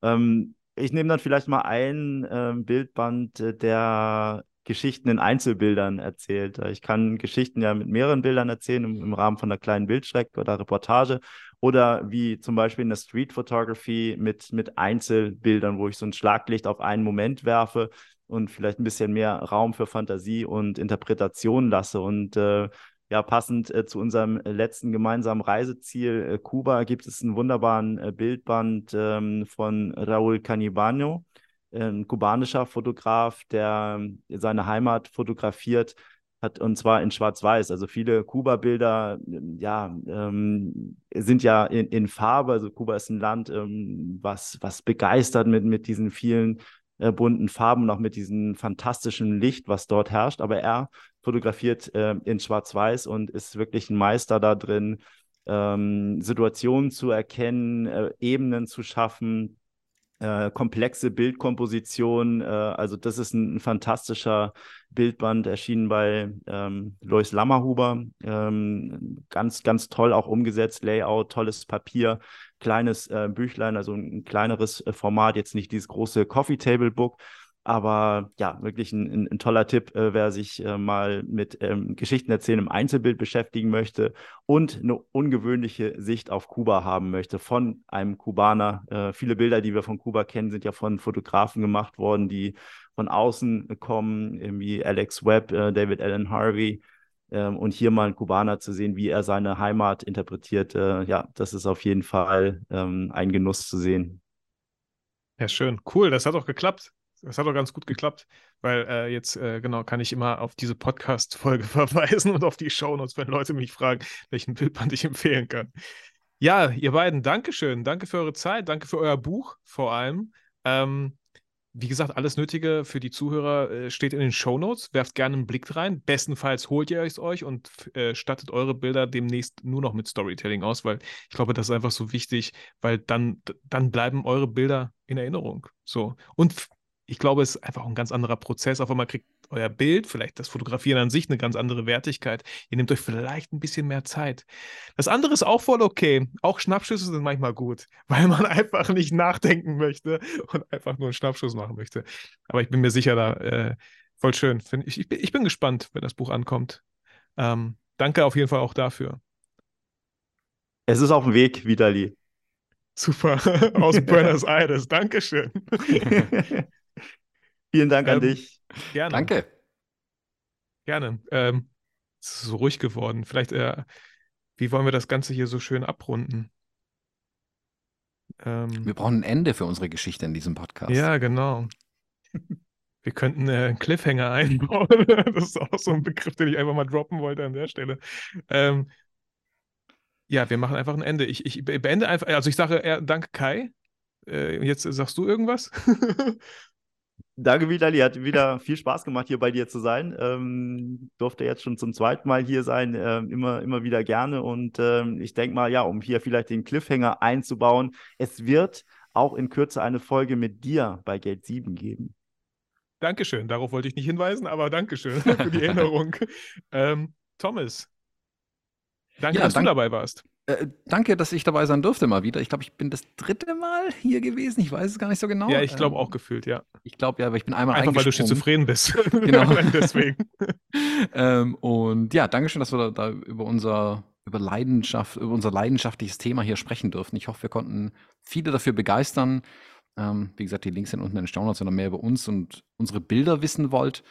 Ähm, ich nehme dann vielleicht mal ein ähm, Bildband, äh, der Geschichten in Einzelbildern erzählt. Äh, Ich kann Geschichten ja mit mehreren Bildern erzählen im, im Rahmen von einer kleinen Bildstrecke oder Reportage oder wie zum Beispiel in der Street Photography mit, mit Einzelbildern, wo ich so ein Schlaglicht auf einen Moment werfe und vielleicht ein bisschen mehr Raum für Fantasie und Interpretation lasse. Und äh, ja, passend äh, zu unserem letzten gemeinsamen Reiseziel äh, Kuba gibt es einen wunderbaren äh, Bildband ähm, von Raúl Canibano, ein kubanischer Fotograf, der seine Heimat fotografiert hat und zwar in Schwarz-Weiß. Also viele Kuba-Bilder, ähm, ja, ähm, sind ja in, in Farbe. Also Kuba ist ein Land, ähm, was, was begeistert mit, mit diesen vielen äh, bunten Farben, auch mit diesem fantastischen Licht, was dort herrscht. Aber er fotografiert äh, in Schwarz-Weiß und ist wirklich ein Meister da drin, ähm, Situationen zu erkennen, äh, Ebenen zu schaffen, äh, komplexe Bildkomposition. Äh, also das ist ein, ein, fantastischer Bildband, erschienen bei ähm, Lois Lammerhuber. Ähm, ganz, ganz toll auch umgesetzt, Layout, tolles Papier, kleines äh, Büchlein, also ein, ein kleineres äh, Format, jetzt nicht dieses große Coffee Table Book. Aber ja, wirklich ein, ein, ein toller Tipp, äh, wer sich äh, mal mit ähm, Geschichten erzählen im Einzelbild beschäftigen möchte und eine ungewöhnliche Sicht auf Kuba haben möchte von einem Kubaner. Äh, viele Bilder, die wir von Kuba kennen, sind ja von Fotografen gemacht worden, die von außen kommen, wie Alex Webb, äh, David Allen Harvey. Ähm, und hier mal einen Kubaner zu sehen, wie er seine Heimat interpretiert, äh, ja, das ist auf jeden Fall ähm, ein Genuss zu sehen. Ja, schön. Cool, das hat auch geklappt. Das hat auch ganz gut geklappt, weil äh, jetzt, äh, genau, kann ich immer auf diese Podcast-Folge verweisen und auf die Shownotes, wenn Leute mich fragen, welchen Bildband ich empfehlen kann. Ja, ihr beiden, Dankeschön. Danke für eure Zeit, danke für euer Buch vor allem. Ähm, wie gesagt, alles Nötige für die Zuhörer äh, steht in den Shownotes. Werft gerne einen Blick rein. Bestenfalls holt ihr es euch und äh, stattet eure Bilder demnächst nur noch mit Storytelling aus, weil ich glaube, das ist einfach so wichtig, weil dann, dann bleiben eure Bilder in Erinnerung. So. Und ich glaube, es ist einfach ein ganz anderer Prozess. Auf einmal kriegt euer Bild, vielleicht das Fotografieren an sich, eine ganz andere Wertigkeit. Ihr nehmt euch vielleicht ein bisschen mehr Zeit. Das andere ist auch voll okay. Auch Schnappschüsse sind manchmal gut, weil man einfach nicht nachdenken möchte und einfach nur einen Schnappschuss machen möchte. Aber ich bin mir sicher, da äh, voll schön. Ich, ich, bin, ich bin gespannt, wenn das Buch ankommt. Ähm, danke auf jeden Fall auch dafür. Es ist auf dem Weg, Vitali. Super, aus Buenos Aires. Dankeschön. Vielen Dank an ähm, dich. Gerne. Danke. Gerne. Ähm, es ist so ruhig geworden. Vielleicht, äh, wie wollen wir das Ganze hier so schön abrunden? Ähm, wir brauchen ein Ende für unsere Geschichte in diesem Podcast. Ja, genau. Wir könnten äh, einen Cliffhanger einbauen. das ist auch so ein Begriff, den ich einfach mal droppen wollte an der Stelle. Ähm, ja, wir machen einfach ein Ende. Ich, ich beende einfach, also ich sage äh, danke Kai. Äh, jetzt sagst du irgendwas? Danke, Vitali. Hat wieder viel Spaß gemacht, hier bei dir zu sein. Ähm, durfte jetzt schon zum zweiten Mal hier sein. Ähm, immer, immer wieder gerne. Und ähm, ich denke mal, ja, um hier vielleicht den Cliffhanger einzubauen, es wird auch in Kürze eine Folge mit dir bei Gate 7 geben. Dankeschön. Darauf wollte ich nicht hinweisen, aber Dankeschön für die Erinnerung. Ähm, Thomas, danke, ja, dass danke. du dabei warst. Äh, danke, dass ich dabei sein durfte mal wieder. Ich glaube, ich bin das dritte Mal hier gewesen. Ich weiß es gar nicht so genau. Ja, ich glaube ähm, auch gefühlt, ja. Ich glaube ja, aber ich bin einmal Einfach weil du schizophren bist. Genau. Deswegen. ähm, und ja, danke schön, dass wir da, da, über unser über Leidenschaft, über unser leidenschaftliches Thema hier sprechen dürfen. Ich hoffe, wir konnten viele dafür begeistern. Ähm, wie gesagt, die Links sind unten in den Staunotes, wenn ihr mehr über uns und unsere Bilder wissen wollt.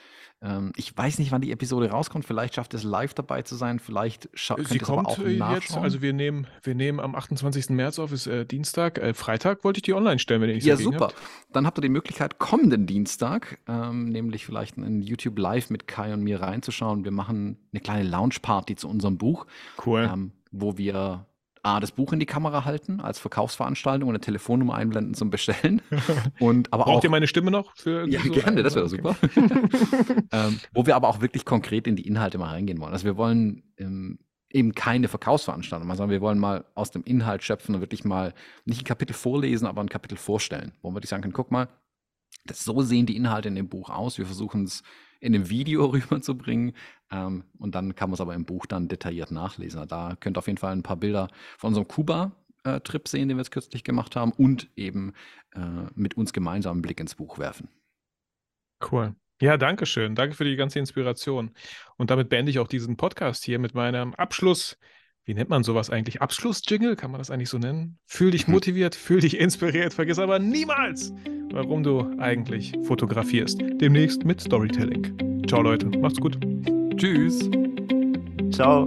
Ähm, ich weiß nicht, wann die Episode rauskommt. Vielleicht schafft es live dabei zu sein. Vielleicht schafft Sie kommt auch jetzt. Also wir nehmen, wir nehmen am 28. März auf, ist äh, Dienstag. Äh, Freitag wollte ich die online stellen, wenn ihr nichts Ja, super. Habt. Dann habt ihr die Möglichkeit, kommenden Dienstag, ähm, nämlich vielleicht in YouTube Live mit Kai und mir reinzuschauen. Wir machen eine kleine Lounge-Party zu unserem Buch. Cool. Ähm, wo wir A, das Buch in die Kamera halten als Verkaufsveranstaltung und eine Telefonnummer einblenden zum Bestellen. Und aber Braucht auch, ihr meine Stimme noch? Für ja, so gerne, das wäre okay. super. ähm, wo wir aber auch wirklich konkret in die Inhalte mal reingehen wollen. Also wir wollen ähm, eben keine Verkaufsveranstaltung, sondern wir wollen mal aus dem Inhalt schöpfen und wirklich mal nicht ein Kapitel vorlesen, aber ein Kapitel vorstellen, wo man wirklich sagen kann, guck mal, das, so sehen die Inhalte in dem Buch aus. Wir versuchen es in einem Video rüberzubringen. Ähm, und dann kann man es aber im Buch dann detailliert nachlesen. Da könnt ihr auf jeden Fall ein paar Bilder von unserem Kuba-Trip sehen, den wir jetzt kürzlich gemacht haben, und eben äh, mit uns gemeinsam einen Blick ins Buch werfen. Cool. Ja, danke schön. Danke für die ganze Inspiration. Und damit beende ich auch diesen Podcast hier mit meinem Abschluss wie nennt man sowas eigentlich? Abschlussjingle? Kann man das eigentlich so nennen? Fühl dich mhm. motiviert, fühl dich inspiriert, vergiss aber niemals, warum du eigentlich fotografierst. Demnächst mit Storytelling. Ciao Leute, macht's gut. Tschüss. Ciao.